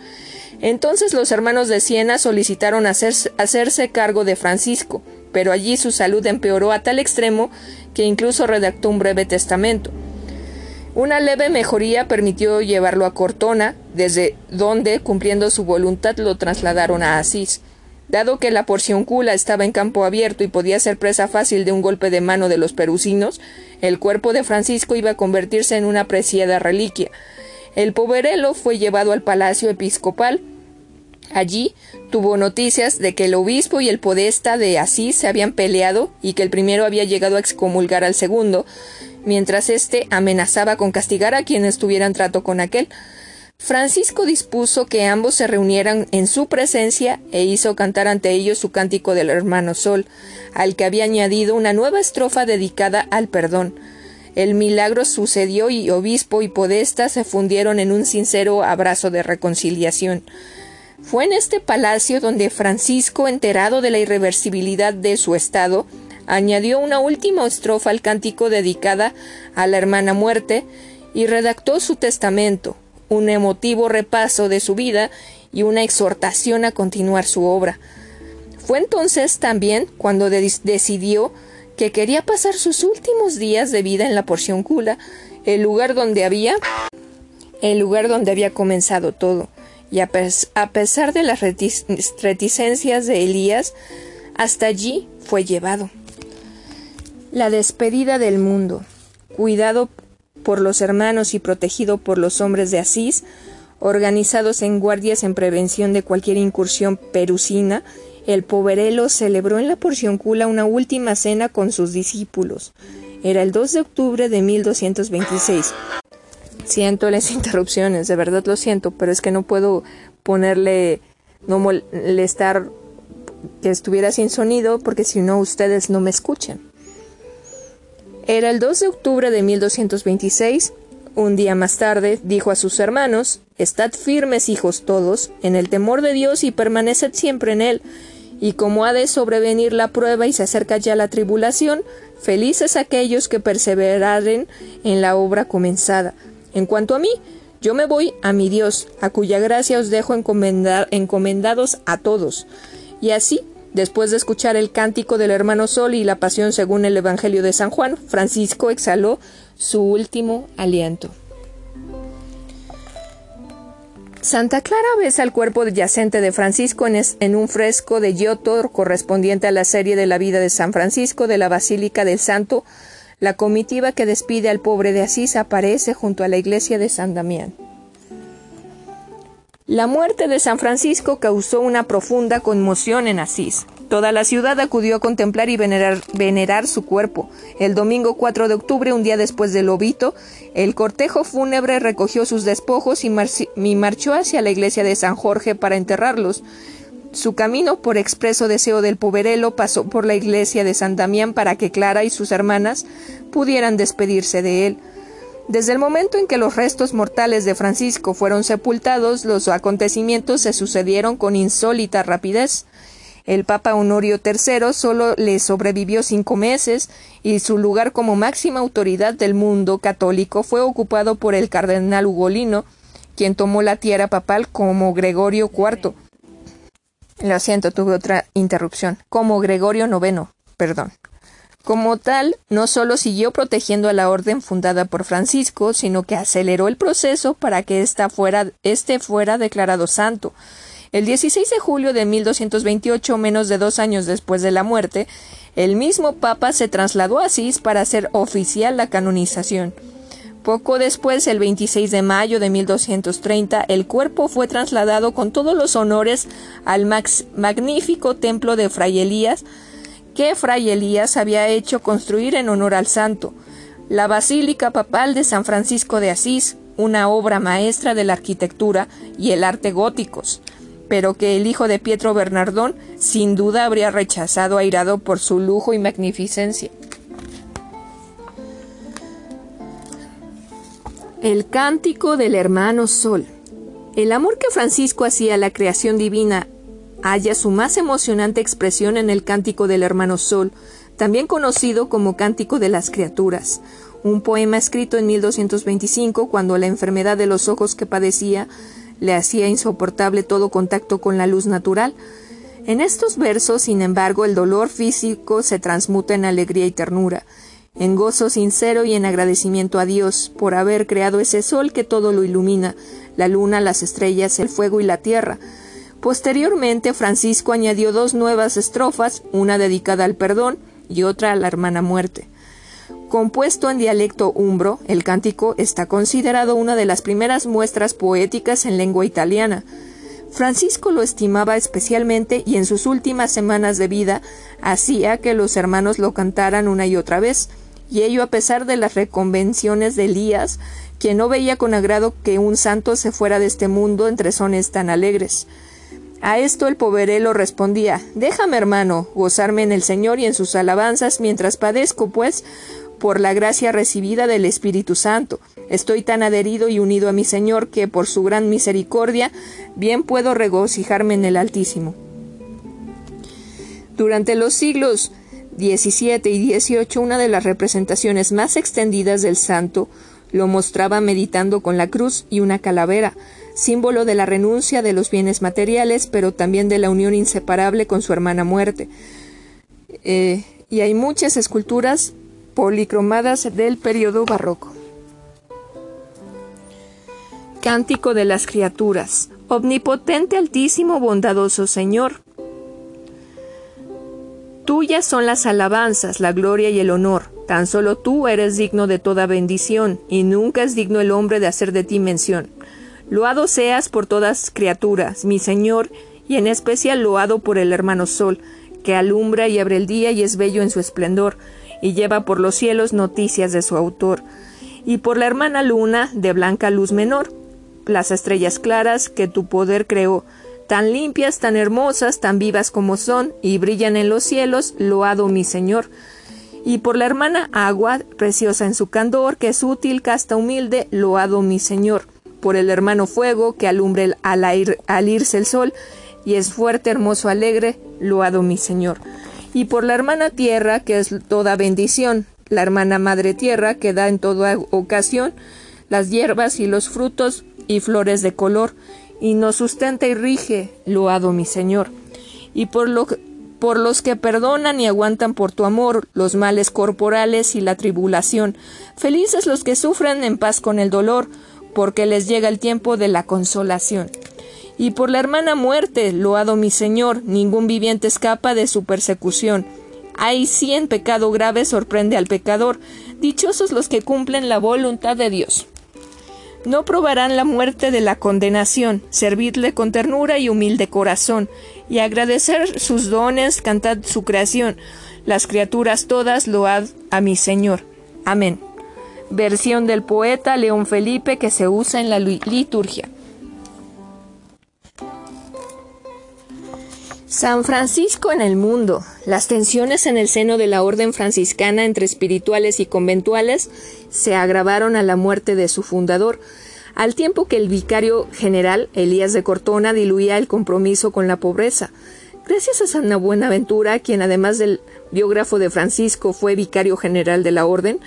Entonces los hermanos de Siena solicitaron hacerse cargo de Francisco, pero allí su salud empeoró a tal extremo que incluso redactó un breve testamento. Una leve mejoría permitió llevarlo a Cortona, desde donde, cumpliendo su voluntad, lo trasladaron a Asís. Dado que la porción cula estaba en campo abierto y podía ser presa fácil de un golpe de mano de los perusinos, el cuerpo de Francisco iba a convertirse en una preciada reliquia. El poverelo fue llevado al palacio episcopal. Allí tuvo noticias de que el obispo y el podesta de Asís se habían peleado y que el primero había llegado a excomulgar al segundo, mientras éste amenazaba con castigar a quienes tuvieran trato con aquel. Francisco dispuso que ambos se reunieran en su presencia e hizo cantar ante ellos su cántico del hermano Sol, al que había añadido una nueva estrofa dedicada al perdón. El milagro sucedió y obispo y podesta se fundieron en un sincero abrazo de reconciliación. Fue en este palacio donde Francisco, enterado de la irreversibilidad de su estado, añadió una última estrofa al cántico dedicada a la hermana muerte y redactó su testamento, un emotivo repaso de su vida y una exhortación a continuar su obra. Fue entonces también cuando decidió que quería pasar sus últimos días de vida en la porción cula, el lugar donde había el lugar donde había comenzado todo, y a, pesar de las reticencias de Elías, hasta allí fue llevado. La despedida del mundo, cuidado por los hermanos y protegido por los hombres de Asís, organizados en guardias en prevención de cualquier incursión perusina, el poverelo celebró en la Porcioncula una última cena con sus discípulos. Era el 2 de octubre de 1226. Siento las interrupciones, de verdad lo siento, pero es que no puedo ponerle, no molestar que estuviera sin sonido, porque si no ustedes no me escuchan. Era el 2 de octubre de 1226. Un día más tarde dijo a sus hermanos, Estad firmes, hijos todos, en el temor de Dios y permaneced siempre en él, y como ha de sobrevenir la prueba y se acerca ya la tribulación, felices aquellos que perseveraren en la obra comenzada. En cuanto a mí, yo me voy a mi Dios, a cuya gracia os dejo encomendados a todos. Y así, después de escuchar el cántico del hermano Sol y la pasión según el Evangelio de San Juan, Francisco exhaló su último aliento. Santa Clara besa el cuerpo yacente de Francisco en, un fresco de Giotto correspondiente a la serie de la vida de San Francisco de la Basílica del Santo. La comitiva que despide al pobre de Asís aparece junto a la iglesia de San Damián. La muerte de San Francisco causó una profunda conmoción en Asís. Toda la ciudad acudió a contemplar y venerar, su cuerpo. El domingo 4 de octubre, un día después del obito, el cortejo fúnebre recogió sus despojos y, y marchó hacia la iglesia de San Jorge para enterrarlos. Su camino, por expreso deseo del poverelo, pasó por la iglesia de San Damián para que Clara y sus hermanas pudieran despedirse de él. Desde el momento en que los restos mortales de Francisco fueron sepultados, los acontecimientos se sucedieron con insólita rapidez. El Papa Honorio III solo le sobrevivió cinco meses y su lugar como máxima autoridad del mundo católico fue ocupado por el cardenal Ugolino, quien tomó la tierra papal como Gregorio IV. Lo siento, tuve otra interrupción. Como Gregorio IX, perdón. Como tal, no solo siguió protegiendo a la orden fundada por Francisco, sino que aceleró el proceso para que este fuera declarado santo. El 16 de julio de 1228, menos de dos años después de la muerte, el mismo Papa se trasladó a Asís para hacer oficial la canonización. Poco después, el 26 de mayo de 1230, el cuerpo fue trasladado con todos los honores al magnífico templo de Fray Elías, que Fray Elías había hecho construir en honor al santo, la Basílica Papal de San Francisco de Asís, una obra maestra de la arquitectura y el arte góticos pero que el hijo de Pietro Bernardón sin duda habría rechazado airado por su lujo y magnificencia. El cántico del hermano Sol. El amor que Francisco hacía a la creación divina halla su más emocionante expresión en el cántico del hermano Sol, también conocido como Cántico de las Criaturas, un poema escrito en 1225 cuando la enfermedad de los ojos que padecía le hacía insoportable todo contacto con la luz natural. En estos versos, sin embargo, el dolor físico se transmuta en alegría y ternura, en gozo sincero y en agradecimiento a Dios por haber creado ese sol que todo lo ilumina, la luna, las estrellas, el fuego y la tierra. Posteriormente, Francisco añadió dos nuevas estrofas, una dedicada al perdón y otra a la hermana muerte. Compuesto en dialecto umbro, el cántico está considerado una de las primeras muestras poéticas en lengua italiana. Francisco lo estimaba especialmente y en sus últimas semanas de vida hacía que los hermanos lo cantaran una y otra vez, y ello a pesar de las reconvenciones de Elías, quien no veía con agrado que un santo se fuera de este mundo entre sones tan alegres. A esto el poverelo respondía Déjame, hermano, gozarme en el Señor y en sus alabanzas mientras padezco, pues, por la gracia recibida del Espíritu Santo. Estoy tan adherido y unido a mi Señor que, por su gran misericordia, bien puedo regocijarme en el Altísimo. Durante los siglos XVII y XVIII, una de las representaciones más extendidas del santo lo mostraba meditando con la cruz y una calavera, símbolo de la renuncia de los bienes materiales, pero también de la unión inseparable con su hermana muerte. Eh, y hay muchas esculturas policromadas del periodo barroco. Cántico de las criaturas. Omnipotente, altísimo, bondadoso Señor. Tuyas son las alabanzas, la gloria y el honor. Tan solo tú eres digno de toda bendición, y nunca es digno el hombre de hacer de ti mención. Loado seas por todas criaturas, mi Señor, y en especial loado por el hermano Sol, que alumbra y abre el día y es bello en su esplendor, y lleva por los cielos noticias de su autor, y por la hermana luna de blanca luz menor, las estrellas claras que tu poder creó, tan limpias, tan hermosas, tan vivas como son, y brillan en los cielos, loado mi Señor. Y por la hermana agua, preciosa en su candor, que es útil, casta, humilde, loado mi Señor. Por el hermano fuego, que alumbre al, irse el sol, y es fuerte, hermoso, alegre, loado mi Señor y por la hermana tierra, que es toda bendición, la hermana madre tierra, que da en toda ocasión las hierbas y los frutos y flores de color, y nos sustenta y rige, loado mi Señor. Y por los que perdonan y aguantan por tu amor los males corporales y la tribulación, felices los que sufren en paz con el dolor, porque les llega el tiempo de la consolación. Y por la hermana muerte, loado mi Señor, ningún viviente escapa de su persecución. Hay sí en pecado grave sorprende al pecador, dichosos los que cumplen la voluntad de Dios. No probarán la muerte de la condenación, servidle con ternura y humilde corazón, y agradecer sus dones, cantad su creación. Las criaturas todas load a mi Señor. Amén. Versión del poeta León Felipe que se usa en la liturgia. San Francisco en el mundo. Las tensiones en el seno de la orden franciscana entre espirituales y conventuales se agravaron a la muerte de su fundador, al tiempo que el vicario general Elías de Cortona diluía el compromiso con la pobreza. Gracias a San Buenaventura, quien además del biógrafo de Francisco fue vicario general de la orden,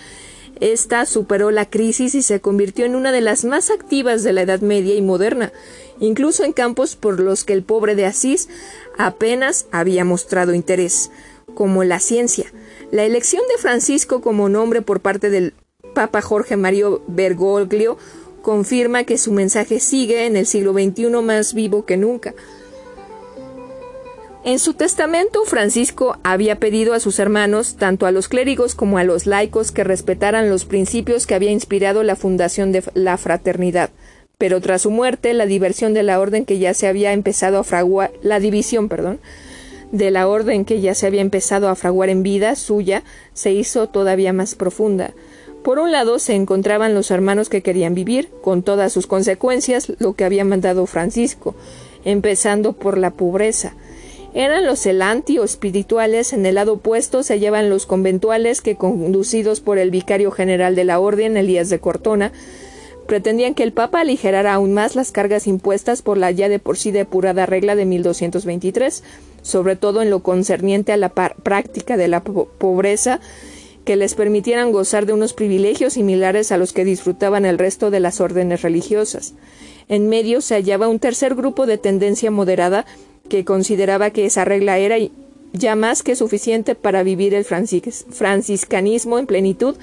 esta superó la crisis y se convirtió en una de las más activas de la Edad Media y moderna, incluso en campos por los que el pobre de Asís apenas había mostrado interés, como la ciencia. La elección de Francisco como nombre por parte del Papa Jorge Mario Bergoglio confirma que su mensaje sigue en el siglo XXI más vivo que nunca. En su testamento, Francisco había pedido a sus hermanos, tanto a los clérigos como a los laicos, que respetaran los principios que había inspirado la fundación de la fraternidad. Pero tras su muerte, la diversión de la orden que ya se había empezado a fraguar, la división, perdón, de la orden que ya se había empezado a fraguar en vida suya, se hizo todavía más profunda. Por un lado se encontraban los hermanos que querían vivir, con todas sus consecuencias, lo que había mandado Francisco, empezando por la pobreza, eran los elanti o espirituales, en el lado opuesto se llevan los conventuales que, conducidos por el vicario general de la orden, Elías de Cortona, pretendían que el Papa aligerara aún más las cargas impuestas por la ya de por sí depurada regla de 1223, sobre todo en lo concerniente a la práctica de la pobreza, que les permitieran gozar de unos privilegios similares a los que disfrutaban el resto de las órdenes religiosas. En medio se hallaba un tercer grupo de tendencia moderada que consideraba que esa regla era ya más que suficiente para vivir el franciscanismo en plenitud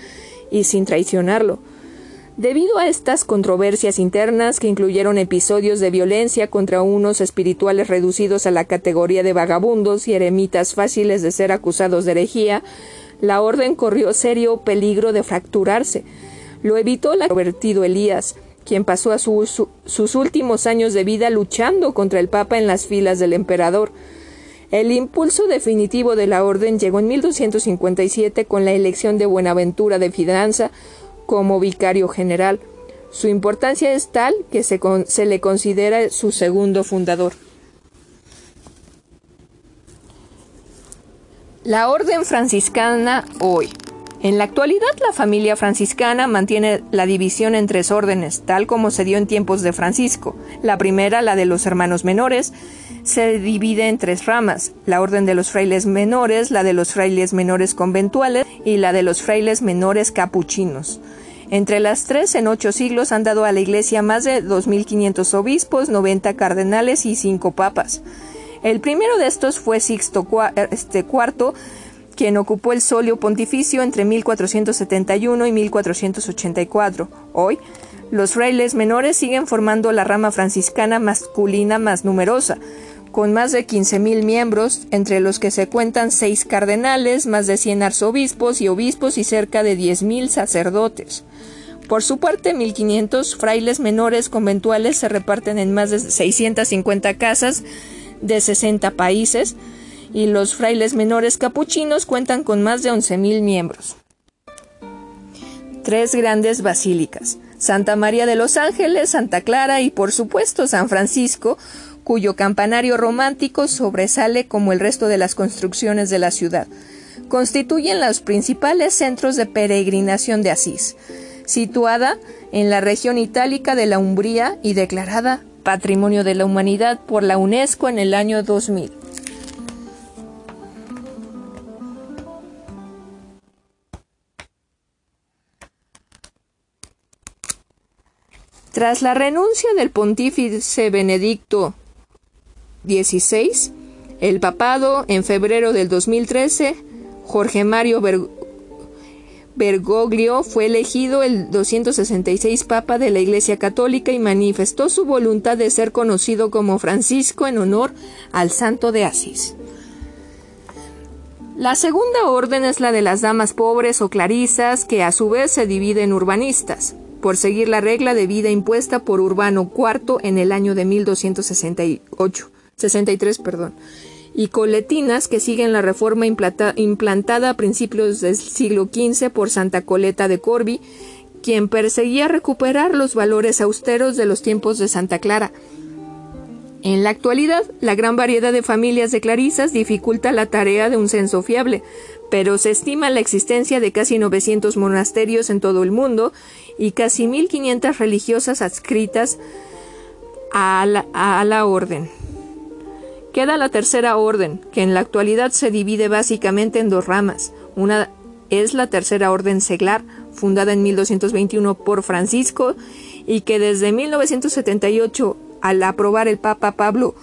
y sin traicionarlo. Debido a estas controversias internas que incluyeron episodios de violencia contra unos espirituales reducidos a la categoría de vagabundos y eremitas fáciles de ser acusados de herejía, la orden corrió serio peligro de fracturarse. Lo evitó el convertido Elías, quien pasó a sus últimos años de vida luchando contra el Papa en las filas del emperador. El impulso definitivo de la orden llegó en 1257 con la elección de Buenaventura de Fidanza como vicario general. Su importancia es tal que se, se le considera su segundo fundador. La orden franciscana hoy. En la actualidad, la familia franciscana mantiene la división en tres órdenes, tal como se dio en tiempos de Francisco. La primera, la de los hermanos menores, se divide en tres ramas, la orden de los frailes menores, la de los frailes menores conventuales y la de los frailes menores capuchinos. Entre las tres, en ocho siglos han dado a la Iglesia más de 2.500 obispos, 90 cardenales y cinco papas. El primero de estos fue Sixto IV, este, quien ocupó el solio pontificio entre 1471 y 1484. Hoy, los frailes menores siguen formando la rama franciscana masculina más numerosa, con más de 15.000 miembros, entre los que se cuentan seis cardenales, más de 100 arzobispos y obispos y cerca de 10.000 sacerdotes. Por su parte, 1.500 frailes menores conventuales se reparten en más de 650 casas de 60 países, y los frailes menores capuchinos cuentan con más de 11.000 miembros. Tres grandes basílicas, Santa María de los Ángeles, Santa Clara y por supuesto San Francisco, cuyo campanario romántico sobresale como el resto de las construcciones de la ciudad. Constituyen los principales centros de peregrinación de Asís, situada en la región itálica de la Umbría y declarada Patrimonio de la Humanidad por la UNESCO en el año 2000. Tras la renuncia del pontífice Benedicto XVI, el papado en febrero del 2013, Jorge Mario Bergoglio fue elegido el 266 Papa de la Iglesia Católica y manifestó su voluntad de ser conocido como Francisco en honor al Santo de Asís. La segunda orden es la de las damas pobres o clarisas, que a su vez se divide en urbanistas por seguir la regla de vida impuesta por Urbano IV en el año de 1268, 63, perdón, y coletinas que siguen la reforma implantada a principios del siglo XV por Santa Coleta de Corby, quien perseguía recuperar los valores austeros de los tiempos de Santa Clara. En la actualidad, la gran variedad de familias de clarisas dificulta la tarea de un censo fiable, pero se estima la existencia de casi 900 monasterios en todo el mundo y casi 1.500 religiosas adscritas a la, a la orden. Queda la tercera orden, que en la actualidad se divide básicamente en dos ramas. Una es la tercera orden seglar, fundada en 1221 por Francisco y que desde 1978, al aprobar el Papa Pablo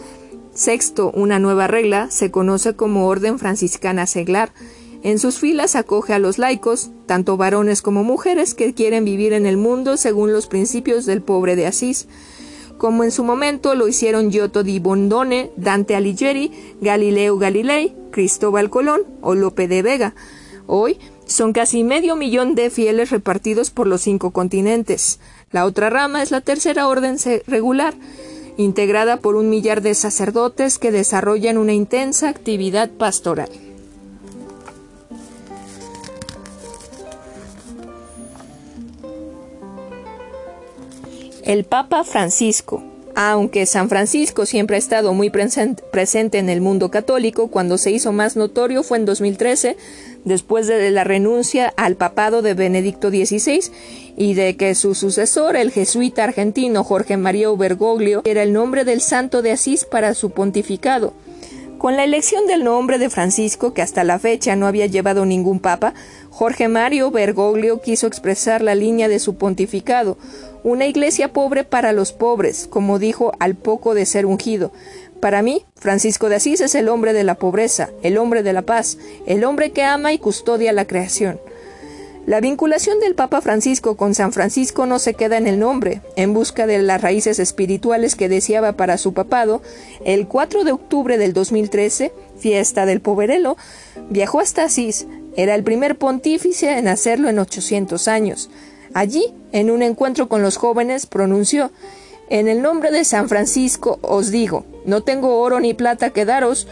VI una nueva regla, se conoce como Orden Franciscana Seglar, en sus filas acoge a los laicos, tanto varones como mujeres, que quieren vivir en el mundo según los principios del pobre de Asís, como en su momento lo hicieron Giotto di Bondone, Dante Alighieri, Galileo Galilei, Cristóbal Colón o Lope de Vega. Hoy son casi medio millón de fieles repartidos por los cinco continentes. La otra rama es la tercera orden regular, integrada por un millar de sacerdotes que desarrollan una intensa actividad pastoral. El Papa Francisco. Aunque San Francisco siempre ha estado muy presente en el mundo católico, cuando se hizo más notorio fue en 2013, después de la renuncia al papado de Benedicto XVI y de que su sucesor, el jesuita argentino Jorge María Bergoglio, era el nombre del santo de Asís para su pontificado. Con la elección del nombre de Francisco, que hasta la fecha no había llevado ningún papa, Jorge Mario Bergoglio quiso expresar la línea de su pontificado, una iglesia pobre para los pobres, como dijo al poco de ser ungido. Para mí, Francisco de Asís es el hombre de la pobreza, el hombre de la paz, el hombre que ama y custodia la creación. La vinculación del Papa Francisco con San Francisco no se queda en el nombre. En busca de las raíces espirituales que deseaba para su papado, el 4 de octubre del 2013, fiesta del Poverelo, viajó hasta Asís. Era el primer pontífice en hacerlo en 800 años. Allí, en un encuentro con los jóvenes, pronunció En el nombre de San Francisco os digo, no tengo oro ni plata que daros,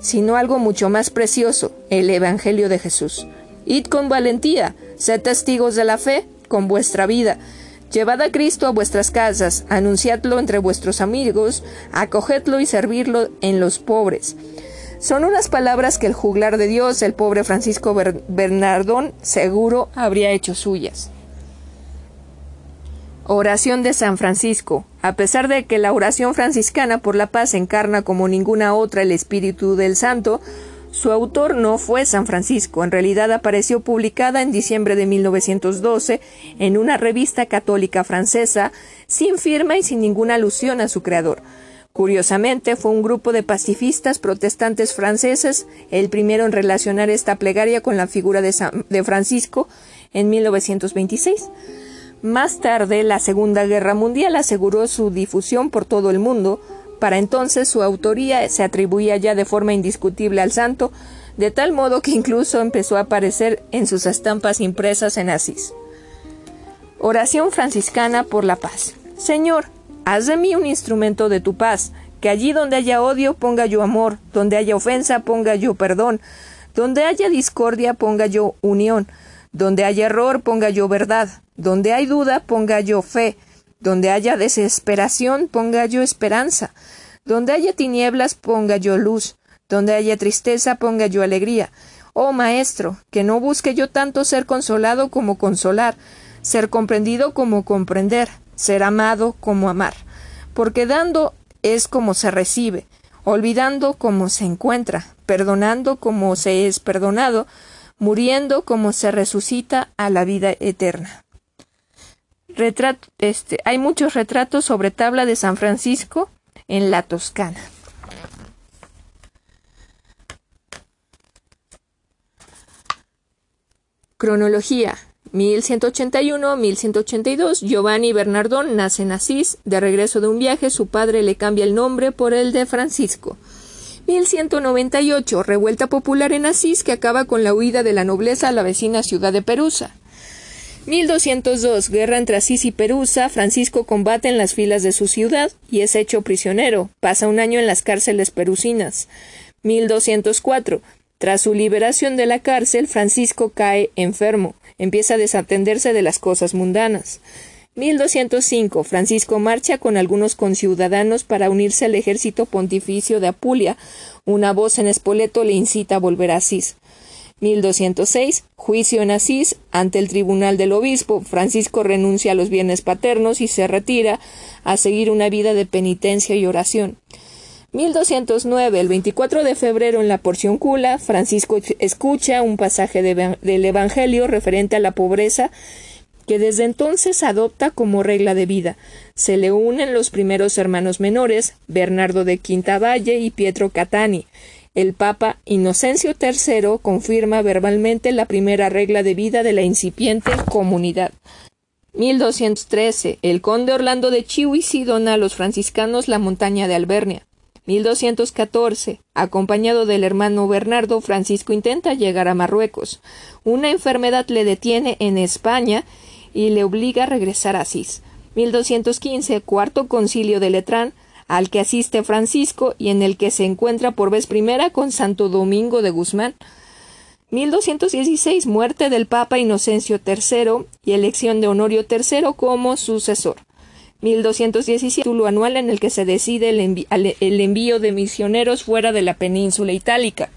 sino algo mucho más precioso, el Evangelio de Jesús. Id con valentía, sed testigos de la fe con vuestra vida. Llevad a Cristo a vuestras casas, anunciadlo entre vuestros amigos, acogedlo y servirlo en los pobres. Son unas palabras que el juglar de Dios, el pobre Francisco Bernardón, seguro habría hecho suyas. Oración de San Francisco. A pesar de que la oración franciscana por la paz encarna como ninguna otra el espíritu del santo, su autor no fue San Francisco, en realidad apareció publicada en diciembre de 1912 en una revista católica francesa, sin firma y sin ninguna alusión a su creador. Curiosamente, fue un grupo de pacifistas protestantes franceses el primero en relacionar esta plegaria con la figura de, de Francisco en 1926. Más tarde, la Segunda Guerra Mundial aseguró su difusión por todo el mundo. Para entonces su autoría se atribuía ya de forma indiscutible al santo, de tal modo que incluso empezó a aparecer en sus estampas impresas en Asís. Oración franciscana por la paz. Señor, haz de mí un instrumento de tu paz, que allí donde haya odio ponga yo amor, donde haya ofensa ponga yo perdón, donde haya discordia ponga yo unión, donde haya error ponga yo verdad, donde hay duda, ponga yo fe. Donde haya desesperación, ponga yo esperanza. Donde haya tinieblas, ponga yo luz. Donde haya tristeza, ponga yo alegría. Oh Maestro, que no busque yo tanto ser consolado como consolar, ser comprendido como comprender, ser amado como amar. Porque dando es como se recibe, olvidando como se encuentra, perdonando como se es perdonado, muriendo como se resucita a la vida eterna este, hay muchos retratos sobre tabla de San Francisco en la Toscana. Cronología 1181-1182 Giovanni Bernardón nace en Asís. De regreso de un viaje, su padre le cambia el nombre por el de Francisco. 1198 Revuelta popular en Asís que acaba con la huida de la nobleza a la vecina ciudad de Perusa. 1202. Guerra entre Asís y Perusa. Francisco combate en las filas de su ciudad y es hecho prisionero. Pasa un año en las cárceles perusinas. 1204. Tras su liberación de la cárcel, Francisco cae enfermo. Empieza a desatenderse de las cosas mundanas. 1205. Francisco marcha con algunos conciudadanos para unirse al ejército pontificio de Apulia. Una voz en Espoleto le incita a volver a Asís. 1206. Juicio en Asís. Ante el tribunal del obispo, Francisco renuncia a los bienes paternos y se retira a seguir una vida de penitencia y oración. 1209. El 24 de febrero en la porción Cula, Francisco escucha un pasaje del Evangelio referente a la pobreza que desde entonces adopta como regla de vida. Se le unen los primeros hermanos menores, Bernardo de Quintavalle y Pietro Catani, el Papa Inocencio III confirma verbalmente la primera regla de vida de la incipiente comunidad. 1213. El conde Orlando de Chihuisi dona a los franciscanos la montaña de Albernia. 1214. Acompañado del hermano Bernardo, Francisco intenta llegar a Marruecos. Una enfermedad le detiene en España y le obliga a regresar a Asís. 1215. Cuarto concilio de Letrán al que asiste Francisco y en el que se encuentra por vez primera con Santo Domingo de Guzmán. 1216 muerte del Papa Inocencio III y elección de Honorio III como sucesor. 1217 título anual en el que se decide el, el, envío de misioneros fuera de la península itálica.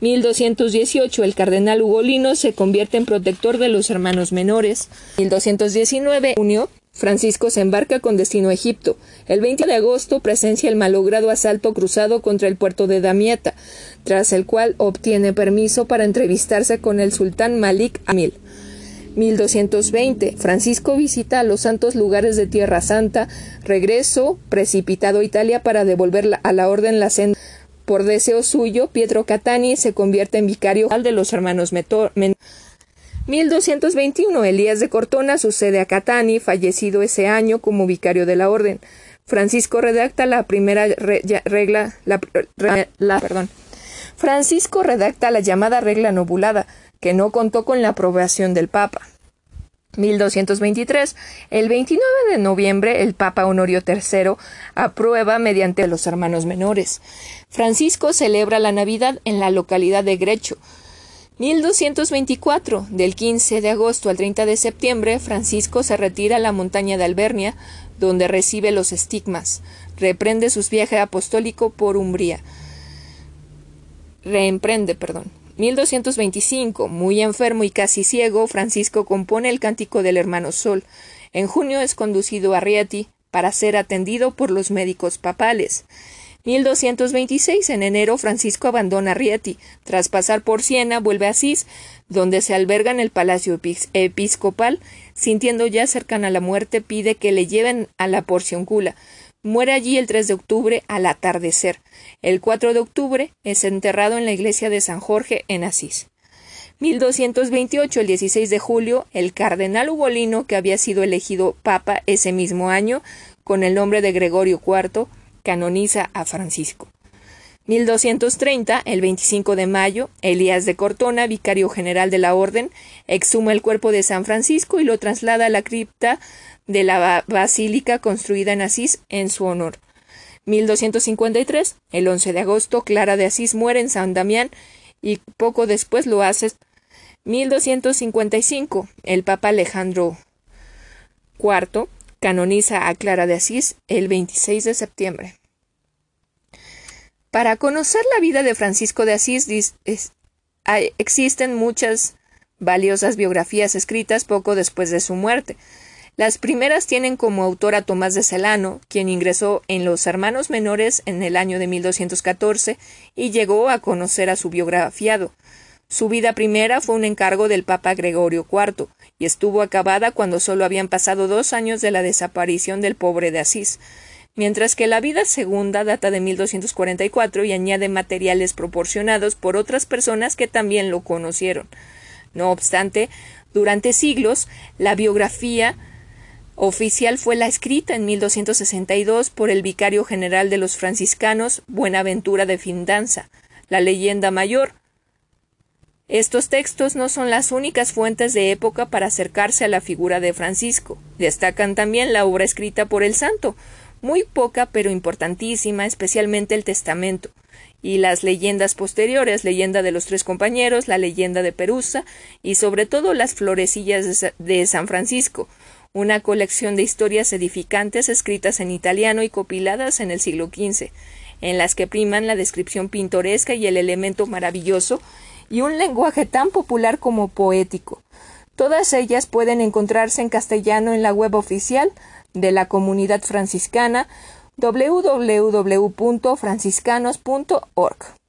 1218 el cardenal Ugolino se convierte en protector de los hermanos menores. 1219 junio Francisco se embarca con destino a Egipto. El 20 de agosto presencia el malogrado asalto cruzado contra el puerto de Damieta, tras el cual obtiene permiso para entrevistarse con el sultán Malik Amil. 1220. Francisco visita a los santos lugares de Tierra Santa, regreso precipitado a Italia para devolver a la orden la senda. Por deseo suyo, Pietro Catani se convierte en vicario de los hermanos Menor. 1221. Elías de Cortona sucede a Catani, fallecido ese año como vicario de la orden. Francisco redacta la primera regla, la, perdón. Francisco redacta la llamada regla nobulada, que no contó con la aprobación del Papa. 1223. El 29 de noviembre, el Papa Honorio III aprueba mediante los hermanos menores. Francisco celebra la Navidad en la localidad de Grecho. 1224. Del 15 de agosto al 30 de septiembre, Francisco se retira a la montaña de Albernia, donde recibe los estigmas. Reprende sus viajes apostólico por Umbría. Reemprende, perdón. 1225, muy enfermo y casi ciego, Francisco compone el Cántico del Hermano Sol. En junio es conducido a Rieti para ser atendido por los médicos papales. 1226, en enero, Francisco abandona Rieti. Tras pasar por Siena, vuelve a Asís, donde se alberga en el palacio episcopal. Sintiendo ya cercana la muerte, pide que le lleven a la porcioncula. Muere allí el 3 de octubre al atardecer. El 4 de octubre es enterrado en la iglesia de San Jorge en Asís. 1228, el 16 de julio, el cardenal Ugolino, que había sido elegido papa ese mismo año, con el nombre de Gregorio IV, canoniza a Francisco. 1230, el 25 de mayo, Elías de Cortona, vicario general de la Orden, exhuma el cuerpo de San Francisco y lo traslada a la cripta de la basílica construida en Asís en su honor. 1253, el 11 de agosto, Clara de Asís muere en San Damián y poco después lo hace. 1255, el Papa Alejandro IV canoniza a Clara de Asís el 26 de septiembre. Para conocer la vida de Francisco de Asís existen muchas valiosas biografías escritas poco después de su muerte. Las primeras tienen como autor a Tomás de Celano, quien ingresó en los Hermanos Menores en el año de 1214 y llegó a conocer a su biografiado. Su vida primera fue un encargo del Papa Gregorio IV y estuvo acabada cuando solo habían pasado dos años de la desaparición del pobre de Asís, mientras que la vida segunda data de 1244 y añade materiales proporcionados por otras personas que también lo conocieron. No obstante, durante siglos, la biografía oficial fue la escrita en 1262 por el vicario general de los franciscanos Buenaventura de Findanza, la leyenda mayor. Estos textos no son las únicas fuentes de época para acercarse a la figura de Francisco. Destacan también la obra escrita por el santo, muy poca pero importantísima, especialmente el Testamento, y las leyendas posteriores, leyenda de los tres compañeros, la leyenda de Perusa y sobre todo las florecillas de San Francisco, una colección de historias edificantes escritas en italiano y copiladas en el siglo XV, en las que priman la descripción pintoresca y el elemento maravilloso, y un lenguaje tan popular como poético. Todas ellas pueden encontrarse en castellano en la web oficial de la comunidad franciscana www.franciscanos.org.